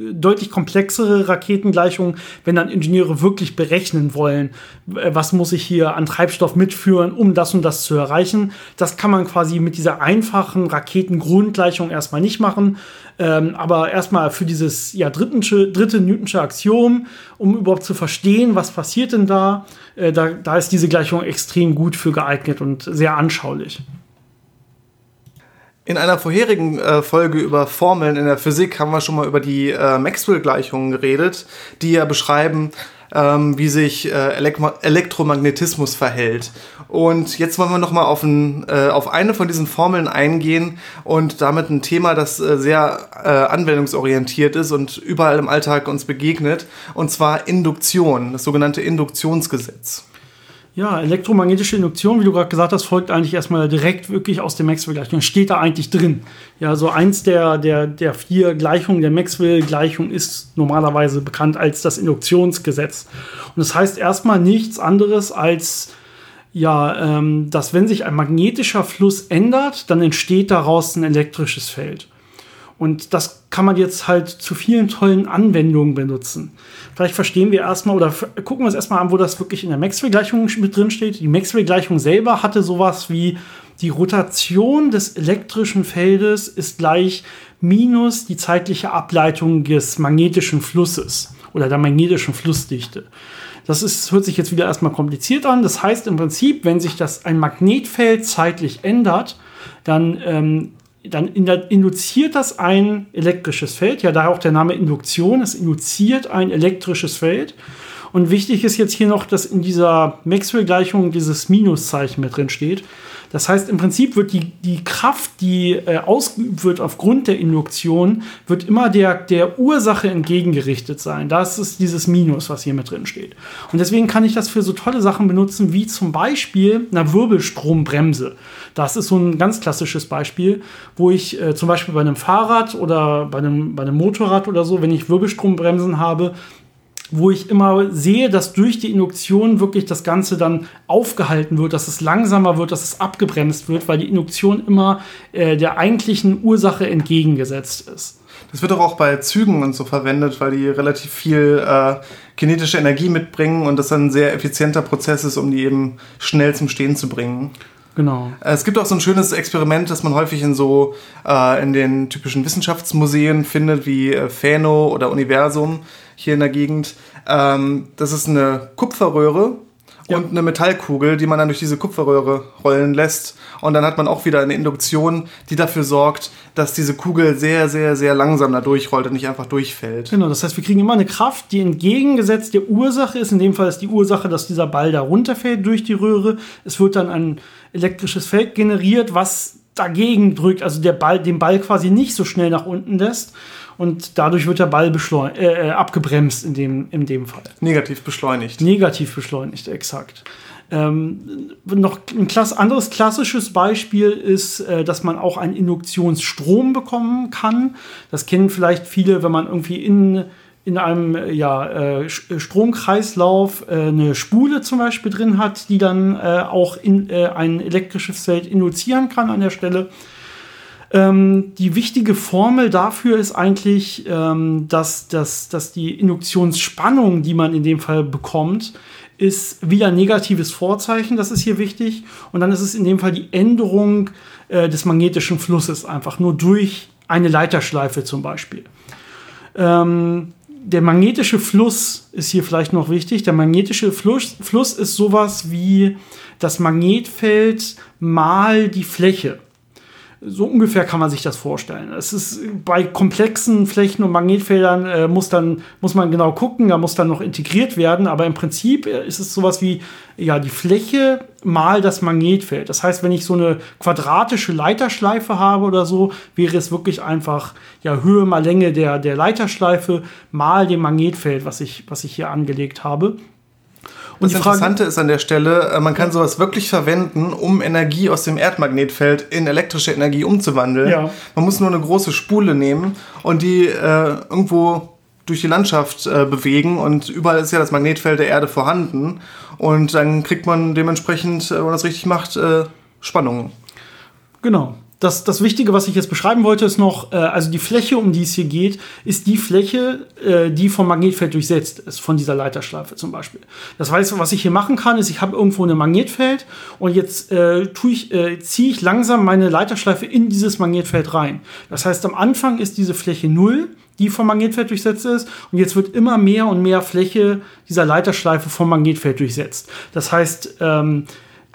deutlich komplexere Raketengleichungen, wenn dann Ingenieure wirklich berechnen wollen, äh, was muss ich hier an Treibstoff mitführen, um das und das zu erreichen. Das kann man quasi mit dieser einfachen Raketengrundgleichung erstmal nicht machen. Ähm, aber erstmal für dieses ja, dritten, dritte Newtonsche Axiom, um überhaupt zu verstehen, was passiert denn da, äh, da, da ist diese Gleichung extrem gut für geeignet und sehr anschaulich. In einer vorherigen äh, Folge über Formeln in der Physik haben wir schon mal über die äh, Maxwell-Gleichungen geredet, die ja beschreiben, ähm, wie sich äh, Elek Elektromagnetismus verhält. Und jetzt wollen wir noch mal auf, ein, äh, auf eine von diesen Formeln eingehen und damit ein Thema, das äh, sehr äh, anwendungsorientiert ist und überall im Alltag uns begegnet, und zwar Induktion, das sogenannte Induktionsgesetz. Ja, elektromagnetische Induktion, wie du gerade gesagt hast, folgt eigentlich erstmal direkt wirklich aus der Maxwell-Gleichung. Steht da eigentlich drin. Ja, so eins der, der, der vier Gleichungen der Maxwell-Gleichung ist normalerweise bekannt als das Induktionsgesetz. Und das heißt erstmal nichts anderes als, ja, ähm, dass wenn sich ein magnetischer Fluss ändert, dann entsteht daraus ein elektrisches Feld. Und das kann man jetzt halt zu vielen tollen Anwendungen benutzen. Vielleicht verstehen wir erstmal oder gucken wir uns erstmal an, wo das wirklich in der Maxwell-Gleichung mit drin steht. Die Maxwell-Gleichung selber hatte sowas wie die Rotation des elektrischen Feldes ist gleich minus die zeitliche Ableitung des magnetischen Flusses oder der magnetischen Flussdichte. Das ist, hört sich jetzt wieder erstmal kompliziert an. Das heißt im Prinzip, wenn sich das ein Magnetfeld zeitlich ändert, dann ähm, dann induziert das ein elektrisches Feld, ja daher auch der Name Induktion, es induziert ein elektrisches Feld. Und wichtig ist jetzt hier noch, dass in dieser Maxwell-Gleichung dieses Minuszeichen mit drin steht. Das heißt, im Prinzip wird die, die Kraft, die äh, ausgeübt wird aufgrund der Induktion, wird immer der, der Ursache entgegengerichtet sein. Das ist dieses Minus, was hier mit drin steht. Und deswegen kann ich das für so tolle Sachen benutzen, wie zum Beispiel eine Wirbelstrombremse. Das ist so ein ganz klassisches Beispiel, wo ich äh, zum Beispiel bei einem Fahrrad oder bei einem, bei einem Motorrad oder so, wenn ich Wirbelstrombremsen habe, wo ich immer sehe, dass durch die Induktion wirklich das Ganze dann aufgehalten wird, dass es langsamer wird, dass es abgebremst wird, weil die Induktion immer äh, der eigentlichen Ursache entgegengesetzt ist. Das wird auch bei Zügen und so verwendet, weil die relativ viel äh, kinetische Energie mitbringen und das dann ein sehr effizienter Prozess ist, um die eben schnell zum Stehen zu bringen. Genau. Äh, es gibt auch so ein schönes Experiment, das man häufig in so äh, in den typischen Wissenschaftsmuseen findet, wie äh, Phäno oder Universum hier in der Gegend. Ähm, das ist eine Kupferröhre ja. und eine Metallkugel, die man dann durch diese Kupferröhre rollen lässt. Und dann hat man auch wieder eine Induktion, die dafür sorgt, dass diese Kugel sehr, sehr, sehr langsam da durchrollt und nicht einfach durchfällt. Genau, das heißt, wir kriegen immer eine Kraft, die entgegengesetzt der Ursache ist. In dem Fall ist die Ursache, dass dieser Ball da runterfällt durch die Röhre. Es wird dann ein elektrisches Feld generiert, was dagegen drückt, also der Ball, den Ball quasi nicht so schnell nach unten lässt und dadurch wird der Ball äh, äh, abgebremst in dem, in dem Fall. Negativ beschleunigt. Negativ beschleunigt, exakt. Ähm, noch ein klass anderes klassisches Beispiel ist, äh, dass man auch einen Induktionsstrom bekommen kann. Das kennen vielleicht viele, wenn man irgendwie in in einem ja, äh, Stromkreislauf äh, eine Spule zum Beispiel drin hat, die dann äh, auch in, äh, ein elektrisches Feld induzieren kann an der Stelle. Ähm, die wichtige Formel dafür ist eigentlich, ähm, dass, dass, dass die Induktionsspannung, die man in dem Fall bekommt, ist wieder negatives Vorzeichen, das ist hier wichtig. Und dann ist es in dem Fall die Änderung äh, des magnetischen Flusses, einfach nur durch eine Leiterschleife zum Beispiel. Ähm, der magnetische Fluss ist hier vielleicht noch wichtig. Der magnetische Fluss, Fluss ist sowas wie das Magnetfeld mal die Fläche. So ungefähr kann man sich das vorstellen. Es ist bei komplexen Flächen und Magnetfeldern äh, muss dann muss man genau gucken, da muss dann noch integriert werden. Aber im Prinzip äh, ist es sowas wie ja die Fläche mal das Magnetfeld. Das heißt, wenn ich so eine quadratische Leiterschleife habe oder so, wäre es wirklich einfach ja Höhe mal Länge der der Leiterschleife mal dem Magnetfeld, was ich was ich hier angelegt habe. Und das Interessante ist an der Stelle, äh, man kann sowas wirklich verwenden, um Energie aus dem Erdmagnetfeld in elektrische Energie umzuwandeln. Ja. Man muss nur eine große Spule nehmen und die äh, irgendwo durch die Landschaft äh, bewegen und überall ist ja das Magnetfeld der Erde vorhanden und dann kriegt man dementsprechend, äh, wenn man das richtig macht, äh, Spannungen. Genau das, das Wichtige, was ich jetzt beschreiben wollte, ist noch, äh, also die Fläche, um die es hier geht, ist die Fläche, äh, die vom Magnetfeld durchsetzt ist, von dieser Leiterschleife zum Beispiel. Das heißt, was ich hier machen kann, ist, ich habe irgendwo ein Magnetfeld und jetzt äh, äh, ziehe ich langsam meine Leiterschleife in dieses Magnetfeld rein. Das heißt, am Anfang ist diese Fläche null, die vom Magnetfeld durchsetzt ist. Und jetzt wird immer mehr und mehr Fläche dieser Leiterschleife vom Magnetfeld durchsetzt. Das heißt, ähm,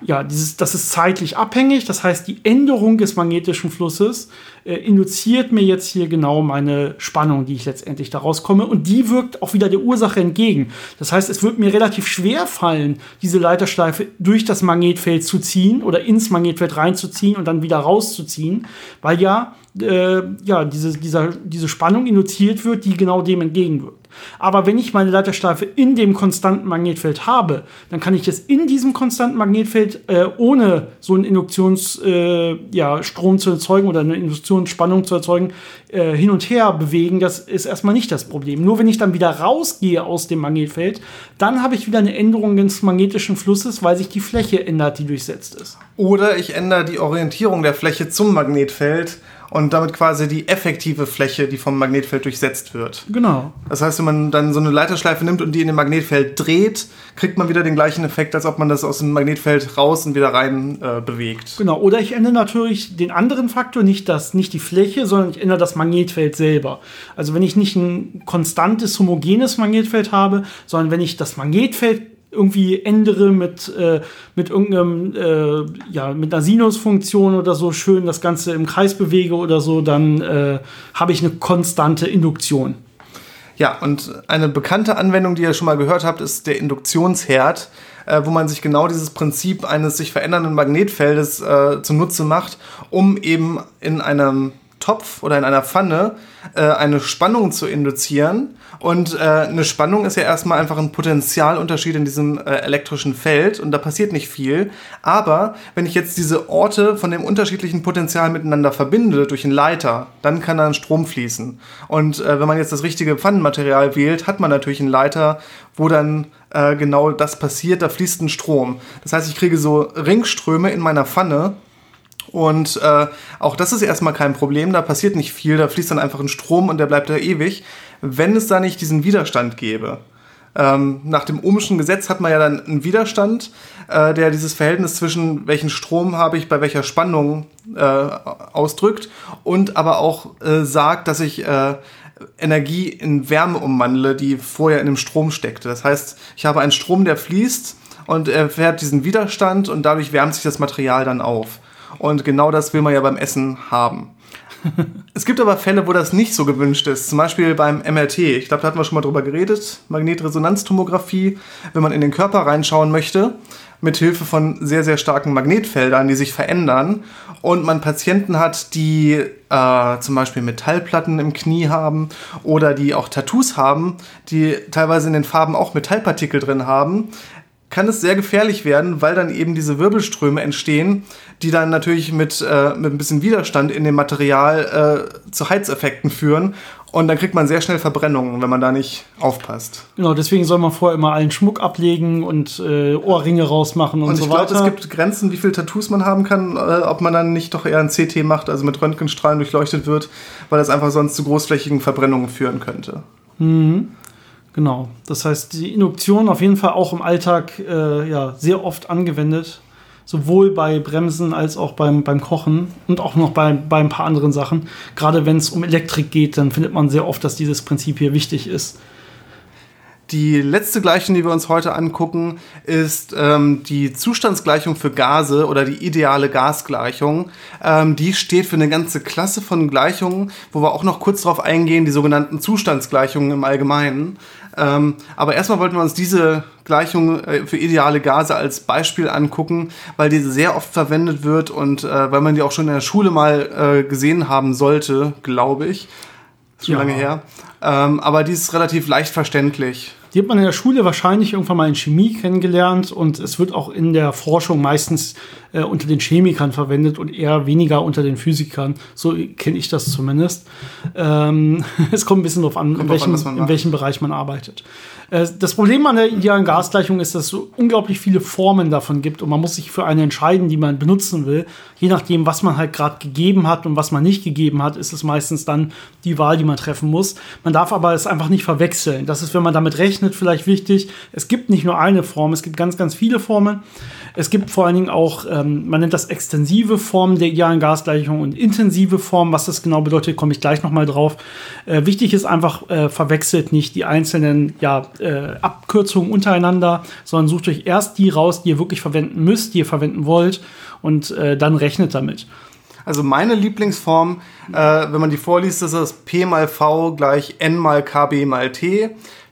ja, dieses, das ist zeitlich abhängig. Das heißt, die Änderung des magnetischen Flusses äh, induziert mir jetzt hier genau meine Spannung, die ich letztendlich daraus komme. Und die wirkt auch wieder der Ursache entgegen. Das heißt, es wird mir relativ schwer fallen, diese Leiterschleife durch das Magnetfeld zu ziehen oder ins Magnetfeld reinzuziehen und dann wieder rauszuziehen, weil ja, äh, ja diese, dieser, diese Spannung induziert wird, die genau dem entgegenwirkt. Aber wenn ich meine Leiterschleife in dem konstanten Magnetfeld habe, dann kann ich es in diesem konstanten Magnetfeld äh, ohne so einen Induktionsstrom äh, ja, zu erzeugen oder eine Induktionsspannung zu erzeugen, äh, hin und her bewegen. Das ist erstmal nicht das Problem. Nur wenn ich dann wieder rausgehe aus dem Magnetfeld, dann habe ich wieder eine Änderung des magnetischen Flusses, weil sich die Fläche ändert, die durchsetzt ist. Oder ich ändere die Orientierung der Fläche zum Magnetfeld und damit quasi die effektive Fläche, die vom Magnetfeld durchsetzt wird. Genau. Das heißt, wenn man dann so eine Leiterschleife nimmt und die in dem Magnetfeld dreht, kriegt man wieder den gleichen Effekt, als ob man das aus dem Magnetfeld raus und wieder rein äh, bewegt. Genau. Oder ich ändere natürlich den anderen Faktor, nicht, das, nicht die Fläche, sondern ich ändere das Magnetfeld selber. Also wenn ich nicht ein konstantes, homogenes Magnetfeld habe, sondern wenn ich das Magnetfeld irgendwie ändere mit, äh, mit irgendeinem, äh, ja, mit einer Sinusfunktion oder so schön das Ganze im Kreis bewege oder so, dann äh, habe ich eine konstante Induktion. Ja, und eine bekannte Anwendung, die ihr schon mal gehört habt, ist der Induktionsherd, äh, wo man sich genau dieses Prinzip eines sich verändernden Magnetfeldes äh, zunutze macht, um eben in einem Topf oder in einer Pfanne äh, eine Spannung zu induzieren. Und äh, eine Spannung ist ja erstmal einfach ein Potentialunterschied in diesem äh, elektrischen Feld und da passiert nicht viel. Aber wenn ich jetzt diese Orte von dem unterschiedlichen Potenzial miteinander verbinde durch einen Leiter, dann kann da ein Strom fließen. Und äh, wenn man jetzt das richtige Pfannenmaterial wählt, hat man natürlich einen Leiter, wo dann äh, genau das passiert, da fließt ein Strom. Das heißt, ich kriege so Ringströme in meiner Pfanne und äh, auch das ist erstmal kein Problem, da passiert nicht viel, da fließt dann einfach ein Strom und der bleibt da ewig, wenn es da nicht diesen Widerstand gäbe. Ähm, nach dem Ohmschen Gesetz hat man ja dann einen Widerstand, äh, der dieses Verhältnis zwischen welchen Strom habe ich bei welcher Spannung äh, ausdrückt und aber auch äh, sagt, dass ich äh, Energie in Wärme umwandle, die vorher in dem Strom steckte. Das heißt, ich habe einen Strom, der fließt und er fährt diesen Widerstand und dadurch wärmt sich das Material dann auf. Und genau das will man ja beim Essen haben. es gibt aber Fälle, wo das nicht so gewünscht ist. Zum Beispiel beim MRT. Ich glaube, da hatten wir schon mal drüber geredet. Magnetresonanztomographie. Wenn man in den Körper reinschauen möchte, mit Hilfe von sehr, sehr starken Magnetfeldern, die sich verändern. Und man Patienten hat, die äh, zum Beispiel Metallplatten im Knie haben oder die auch Tattoos haben, die teilweise in den Farben auch Metallpartikel drin haben, kann es sehr gefährlich werden, weil dann eben diese Wirbelströme entstehen, die dann natürlich mit, äh, mit ein bisschen Widerstand in dem Material äh, zu Heizeffekten führen. Und dann kriegt man sehr schnell Verbrennungen, wenn man da nicht aufpasst. Genau, deswegen soll man vorher immer allen Schmuck ablegen und äh, Ohrringe rausmachen und, Und so ich glaube, weiter. es gibt Grenzen, wie viele Tattoos man haben kann, äh, ob man dann nicht doch eher ein CT macht, also mit Röntgenstrahlen durchleuchtet wird, weil das einfach sonst zu großflächigen Verbrennungen führen könnte. Genau. Das heißt, die Induktion auf jeden Fall auch im Alltag äh, ja, sehr oft angewendet. Sowohl bei Bremsen als auch beim, beim Kochen und auch noch bei, bei ein paar anderen Sachen. Gerade wenn es um Elektrik geht, dann findet man sehr oft, dass dieses Prinzip hier wichtig ist. Die letzte Gleichung, die wir uns heute angucken, ist ähm, die Zustandsgleichung für Gase oder die ideale Gasgleichung. Ähm, die steht für eine ganze Klasse von Gleichungen, wo wir auch noch kurz darauf eingehen, die sogenannten Zustandsgleichungen im Allgemeinen. Ähm, aber erstmal wollten wir uns diese Gleichung äh, für ideale Gase als Beispiel angucken, weil diese sehr oft verwendet wird und äh, weil man die auch schon in der Schule mal äh, gesehen haben sollte, glaube ich. Ist schon Ja. lange her. Ähm, aber die ist relativ leicht verständlich. Die hat man in der Schule wahrscheinlich irgendwann mal in Chemie kennengelernt und es wird auch in der Forschung meistens äh, unter den Chemikern verwendet und eher weniger unter den Physikern. So kenne ich das zumindest. Ähm, es kommt ein bisschen darauf an, in an, welchem, man in welchem Bereich man arbeitet. Äh, das Problem an der idealen Gasgleichung ist, dass es so unglaublich viele Formen davon gibt und man muss sich für eine entscheiden, die man benutzen will. Je nachdem, was man halt gerade gegeben hat und was man nicht gegeben hat, ist es meistens dann die Wahl, die man treffen muss. Man darf aber es einfach nicht verwechseln. Das ist, wenn man damit rechnet, vielleicht wichtig. Es gibt nicht nur eine Form, es gibt ganz, ganz viele Formen. Es gibt vor allen Dingen auch, ähm, man nennt das extensive Formen der idealen Gasgleichung und intensive Formen. Was das genau bedeutet, komme ich gleich nochmal drauf. Äh, wichtig ist einfach, äh, verwechselt nicht die einzelnen ja, äh, Abkürzungen untereinander, sondern sucht euch erst die raus, die ihr wirklich verwenden müsst, die ihr verwenden wollt und äh, dann rechnet damit. Also meine Lieblingsform, äh, wenn man die vorliest, ist das P mal V gleich N mal KB mal T.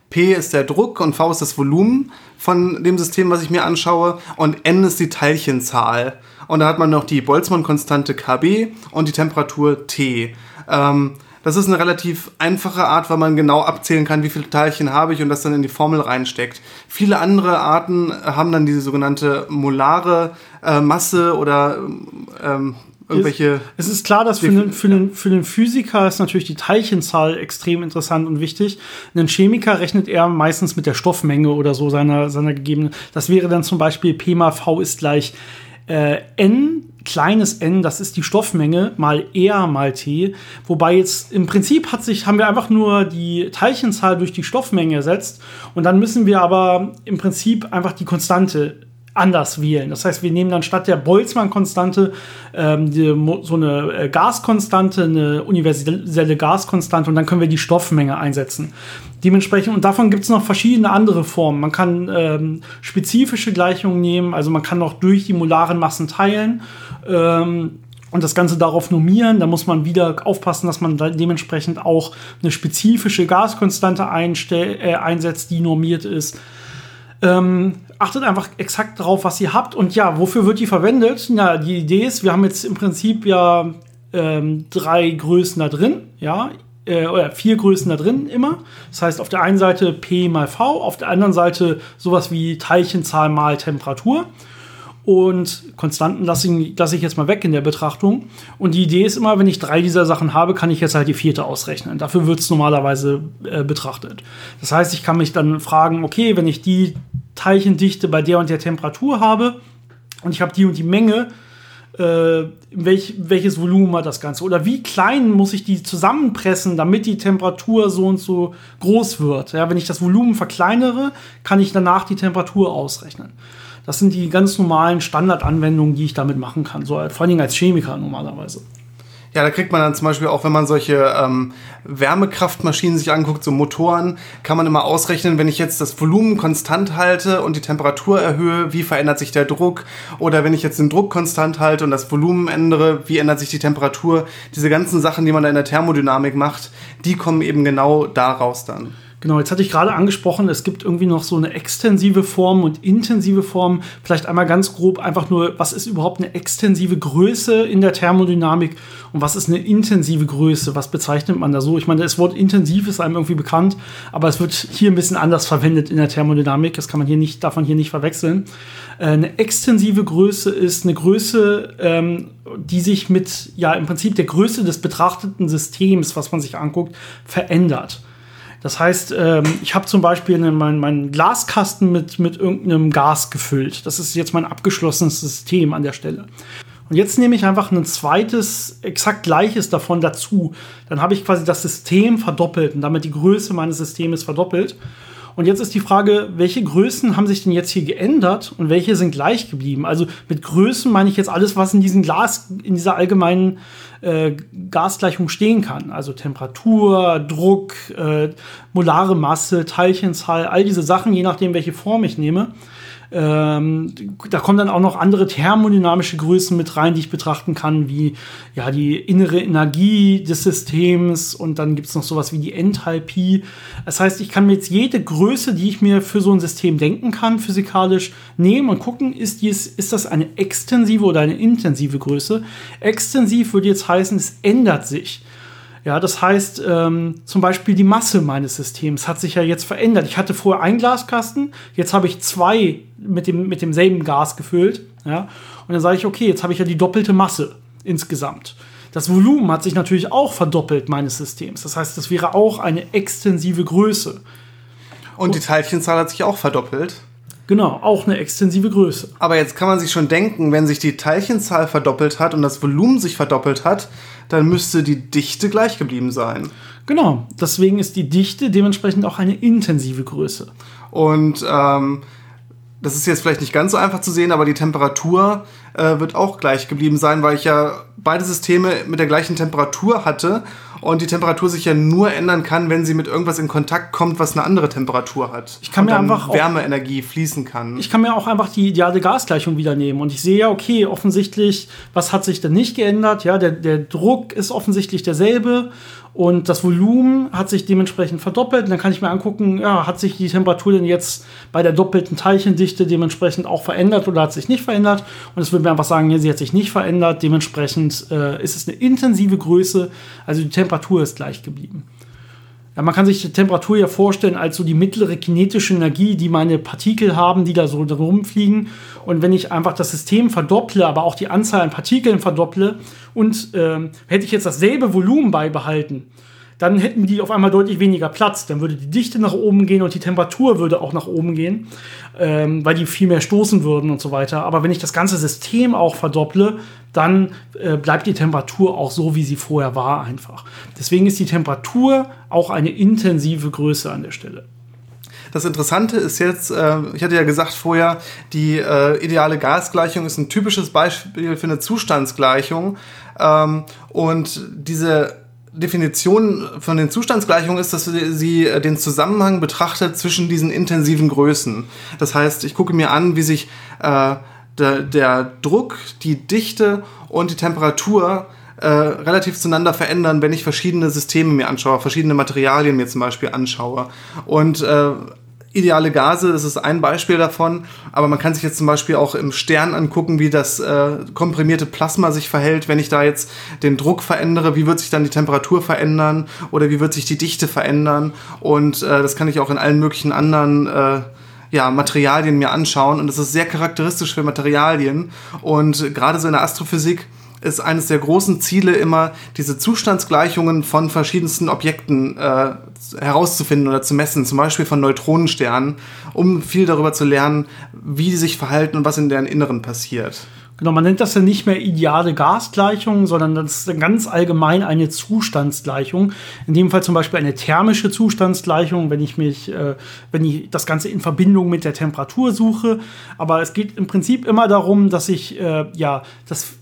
P ist der Druck und V ist das Volumen von dem System, was ich mir anschaue. Und N ist die Teilchenzahl. Und da hat man noch die Boltzmann-Konstante KB und die Temperatur T. Ähm, das ist eine relativ einfache Art, weil man genau abzählen kann, wie viele Teilchen habe ich und das dann in die Formel reinsteckt. Viele andere Arten haben dann diese sogenannte molare äh, Masse oder ähm, irgendwelche. Es ist klar, dass für den, für, den, für den Physiker ist natürlich die Teilchenzahl extrem interessant und wichtig. Ein Chemiker rechnet er meistens mit der Stoffmenge oder so seiner, seiner gegebenen. Das wäre dann zum Beispiel P mal V ist gleich äh, N, kleines n, das ist die Stoffmenge, mal R mal T. Wobei jetzt im Prinzip hat sich, haben wir einfach nur die Teilchenzahl durch die Stoffmenge ersetzt. Und dann müssen wir aber im Prinzip einfach die Konstante anders wählen. Das heißt, wir nehmen dann statt der Boltzmann-Konstante ähm, so eine äh, Gaskonstante, eine universelle Gaskonstante und dann können wir die Stoffmenge einsetzen. Dementsprechend, und davon gibt es noch verschiedene andere Formen. Man kann ähm, spezifische Gleichungen nehmen, also man kann auch durch die molaren Massen teilen. Ähm, und das Ganze darauf normieren, da muss man wieder aufpassen, dass man dementsprechend auch eine spezifische Gaskonstante äh, einsetzt, die normiert ist. Ähm, achtet einfach exakt darauf, was ihr habt. Und ja, wofür wird die verwendet? Na, die Idee ist, wir haben jetzt im Prinzip ja ähm, drei Größen da drin, ja, äh, oder vier Größen da drin immer. Das heißt, auf der einen Seite P mal V, auf der anderen Seite sowas wie Teilchenzahl mal Temperatur. Und Konstanten lasse ich, lasse ich jetzt mal weg in der Betrachtung. Und die Idee ist immer, wenn ich drei dieser Sachen habe, kann ich jetzt halt die vierte ausrechnen. Dafür wird es normalerweise äh, betrachtet. Das heißt, ich kann mich dann fragen, okay, wenn ich die Teilchendichte bei der und der Temperatur habe und ich habe die und die Menge, äh, welch, welches Volumen hat das Ganze? Oder wie klein muss ich die zusammenpressen, damit die Temperatur so und so groß wird? Ja, wenn ich das Volumen verkleinere, kann ich danach die Temperatur ausrechnen. Das sind die ganz normalen Standardanwendungen, die ich damit machen kann. So, vor allen Dingen als Chemiker normalerweise. Ja, da kriegt man dann zum Beispiel auch, wenn man solche ähm, Wärmekraftmaschinen sich anguckt, so Motoren, kann man immer ausrechnen, wenn ich jetzt das Volumen konstant halte und die Temperatur erhöhe, wie verändert sich der Druck? Oder wenn ich jetzt den Druck konstant halte und das Volumen ändere, wie ändert sich die Temperatur? Diese ganzen Sachen, die man da in der Thermodynamik macht, die kommen eben genau daraus dann. Genau, jetzt hatte ich gerade angesprochen, es gibt irgendwie noch so eine extensive Form und intensive Form. Vielleicht einmal ganz grob einfach nur, was ist überhaupt eine extensive Größe in der Thermodynamik und was ist eine intensive Größe? Was bezeichnet man da so? Ich meine, das Wort intensiv ist einem irgendwie bekannt, aber es wird hier ein bisschen anders verwendet in der Thermodynamik. Das kann man hier nicht, darf man hier nicht verwechseln. Äh, eine extensive Größe ist eine Größe, ähm, die sich mit, ja, im Prinzip der Größe des betrachteten Systems, was man sich anguckt, verändert. Das heißt, ähm, ich habe zum Beispiel meinen mein Glaskasten mit, mit irgendeinem Gas gefüllt. Das ist jetzt mein abgeschlossenes System an der Stelle. Und jetzt nehme ich einfach ein zweites, exakt gleiches davon dazu. Dann habe ich quasi das System verdoppelt und damit die Größe meines Systems verdoppelt. Und jetzt ist die Frage, welche Größen haben sich denn jetzt hier geändert und welche sind gleich geblieben? Also mit Größen meine ich jetzt alles, was in diesem Glas, in dieser allgemeinen äh, Gasgleichung stehen kann. Also Temperatur, Druck, äh, molare Masse, Teilchenzahl, all diese Sachen, je nachdem, welche Form ich nehme. Ähm, da kommen dann auch noch andere thermodynamische Größen mit rein, die ich betrachten kann, wie ja die innere Energie des Systems und dann gibt es noch sowas wie die Enthalpie. Das heißt, ich kann mir jetzt jede Größe, die ich mir für so ein System denken kann, physikalisch nehmen und gucken, ist, dies, ist das eine extensive oder eine intensive Größe. Extensiv würde jetzt heißen, es ändert sich. Ja, das heißt, ähm, zum Beispiel die Masse meines Systems hat sich ja jetzt verändert. Ich hatte vorher einen Glaskasten, jetzt habe ich zwei mit, dem, mit demselben Gas gefüllt. Ja, und dann sage ich, okay, jetzt habe ich ja die doppelte Masse insgesamt. Das Volumen hat sich natürlich auch verdoppelt meines Systems. Das heißt, das wäre auch eine extensive Größe. Und die Teilchenzahl hat sich auch verdoppelt. Genau, auch eine extensive Größe. Aber jetzt kann man sich schon denken, wenn sich die Teilchenzahl verdoppelt hat und das Volumen sich verdoppelt hat, dann müsste die Dichte gleich geblieben sein. Genau, deswegen ist die Dichte dementsprechend auch eine intensive Größe. Und ähm, das ist jetzt vielleicht nicht ganz so einfach zu sehen, aber die Temperatur äh, wird auch gleich geblieben sein, weil ich ja beide Systeme mit der gleichen Temperatur hatte und die Temperatur sich ja nur ändern kann, wenn sie mit irgendwas in Kontakt kommt, was eine andere Temperatur hat. Ich kann und mir einfach Wärmeenergie fließen kann. Ich kann mir auch einfach die ideale Gasgleichung wieder nehmen und ich sehe ja, okay, offensichtlich, was hat sich denn nicht geändert? Ja, der, der Druck ist offensichtlich derselbe und das Volumen hat sich dementsprechend verdoppelt. Und dann kann ich mir angucken, ja, hat sich die Temperatur denn jetzt bei der doppelten Teilchendichte dementsprechend auch verändert oder hat sich nicht verändert? Und es würde mir einfach sagen, ja, sie hat sich nicht verändert. Dementsprechend äh, ist es eine intensive Größe. Also die Temperatur ist gleich geblieben. Ja, man kann sich die Temperatur ja vorstellen als so die mittlere kinetische Energie, die meine Partikel haben, die da so rumfliegen. Und wenn ich einfach das System verdopple, aber auch die Anzahl an Partikeln verdopple und äh, hätte ich jetzt dasselbe Volumen beibehalten, dann hätten die auf einmal deutlich weniger Platz. Dann würde die Dichte nach oben gehen und die Temperatur würde auch nach oben gehen, ähm, weil die viel mehr stoßen würden und so weiter. Aber wenn ich das ganze System auch verdopple, dann äh, bleibt die Temperatur auch so, wie sie vorher war, einfach. Deswegen ist die Temperatur auch eine intensive Größe an der Stelle. Das Interessante ist jetzt, äh, ich hatte ja gesagt vorher, die äh, ideale Gasgleichung ist ein typisches Beispiel für eine Zustandsgleichung. Ähm, und diese Definition von den Zustandsgleichungen ist, dass sie den Zusammenhang betrachtet zwischen diesen intensiven Größen. Das heißt, ich gucke mir an, wie sich äh, der, der Druck, die Dichte und die Temperatur äh, relativ zueinander verändern, wenn ich verschiedene Systeme mir anschaue, verschiedene Materialien mir zum Beispiel anschaue. Und äh, ideale Gase, das ist ein Beispiel davon, aber man kann sich jetzt zum Beispiel auch im Stern angucken, wie das äh, komprimierte Plasma sich verhält, wenn ich da jetzt den Druck verändere, wie wird sich dann die Temperatur verändern? Oder wie wird sich die Dichte verändern? Und äh, das kann ich auch in allen möglichen anderen äh, ja, Materialien mir anschauen. Und das ist sehr charakteristisch für Materialien. Und gerade so in der Astrophysik ist eines der großen Ziele immer, diese Zustandsgleichungen von verschiedensten Objekten äh, herauszufinden oder zu messen, zum Beispiel von Neutronensternen, um viel darüber zu lernen, wie sie sich verhalten und was in deren Inneren passiert. Genau, man nennt das ja nicht mehr ideale Gasgleichung, sondern das ist ganz allgemein eine Zustandsgleichung. In dem Fall zum Beispiel eine thermische Zustandsgleichung, wenn ich mich, äh, wenn ich das Ganze in Verbindung mit der Temperatur suche. Aber es geht im Prinzip immer darum, dass ich äh, ja das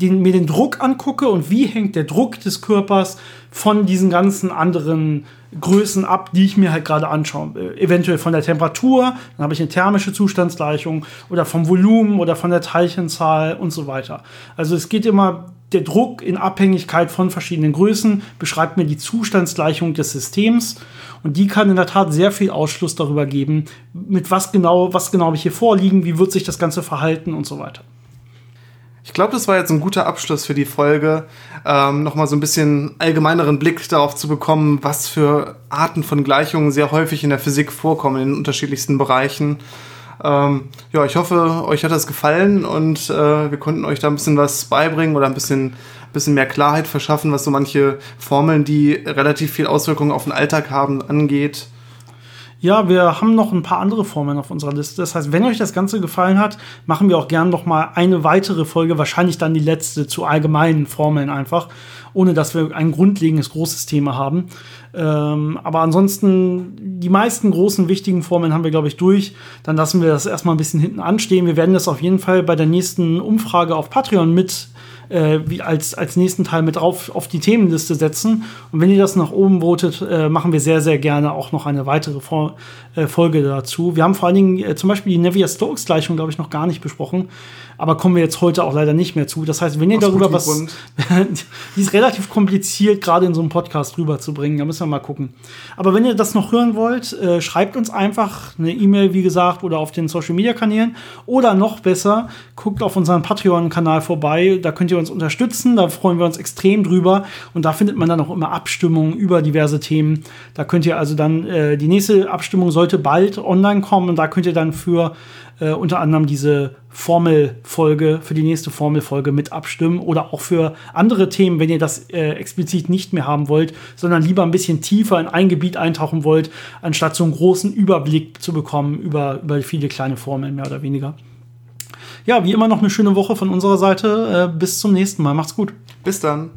den, mir den Druck angucke und wie hängt der Druck des Körpers von diesen ganzen anderen Größen ab, die ich mir halt gerade anschaue. Eventuell von der Temperatur, dann habe ich eine thermische Zustandsgleichung oder vom Volumen oder von der Teilchenzahl und so weiter. Also es geht immer der Druck in Abhängigkeit von verschiedenen Größen beschreibt mir die Zustandsgleichung des Systems und die kann in der Tat sehr viel Ausschluss darüber geben, mit was genau, was genau habe ich hier vorliegen, wie wird sich das Ganze verhalten und so weiter. Ich glaube, das war jetzt ein guter Abschluss für die Folge, ähm, nochmal so ein bisschen allgemeineren Blick darauf zu bekommen, was für Arten von Gleichungen sehr häufig in der Physik vorkommen, in unterschiedlichsten Bereichen. Ähm, ja, ich hoffe, euch hat das gefallen und äh, wir konnten euch da ein bisschen was beibringen oder ein bisschen, bisschen mehr Klarheit verschaffen, was so manche Formeln, die relativ viel Auswirkungen auf den Alltag haben, angeht. Ja, wir haben noch ein paar andere Formeln auf unserer Liste. Das heißt, wenn euch das Ganze gefallen hat, machen wir auch gern noch mal eine weitere Folge, wahrscheinlich dann die letzte zu allgemeinen Formeln einfach, ohne dass wir ein grundlegendes großes Thema haben. Ähm, aber ansonsten, die meisten großen wichtigen Formeln haben wir, glaube ich, durch. Dann lassen wir das erstmal ein bisschen hinten anstehen. Wir werden das auf jeden Fall bei der nächsten Umfrage auf Patreon mit äh, wie als, als nächsten Teil mit drauf auf die Themenliste setzen. Und wenn ihr das nach oben votet, äh, machen wir sehr, sehr gerne auch noch eine weitere Vor äh, Folge dazu. Wir haben vor allen Dingen äh, zum Beispiel die Navier-Stokes-Gleichung, glaube ich, noch gar nicht besprochen aber kommen wir jetzt heute auch leider nicht mehr zu. Das heißt, wenn ihr Aus darüber was. die ist relativ kompliziert, gerade in so einem Podcast rüberzubringen. Da müssen wir mal gucken. Aber wenn ihr das noch hören wollt, äh, schreibt uns einfach eine E-Mail, wie gesagt, oder auf den Social Media Kanälen. Oder noch besser, guckt auf unseren Patreon-Kanal vorbei. Da könnt ihr uns unterstützen. Da freuen wir uns extrem drüber. Und da findet man dann auch immer Abstimmungen über diverse Themen. Da könnt ihr also dann, äh, die nächste Abstimmung sollte bald online kommen. Und da könnt ihr dann für äh, unter anderem diese Formelfolge, für die nächste Formelfolge mit abstimmen oder auch für andere Themen, wenn ihr das äh, explizit nicht mehr haben wollt, sondern lieber ein bisschen tiefer in ein Gebiet eintauchen wollt, anstatt so einen großen Überblick zu bekommen über, über viele kleine Formeln, mehr oder weniger. Ja, wie immer noch eine schöne Woche von unserer Seite. Äh, bis zum nächsten Mal. Macht's gut. Bis dann.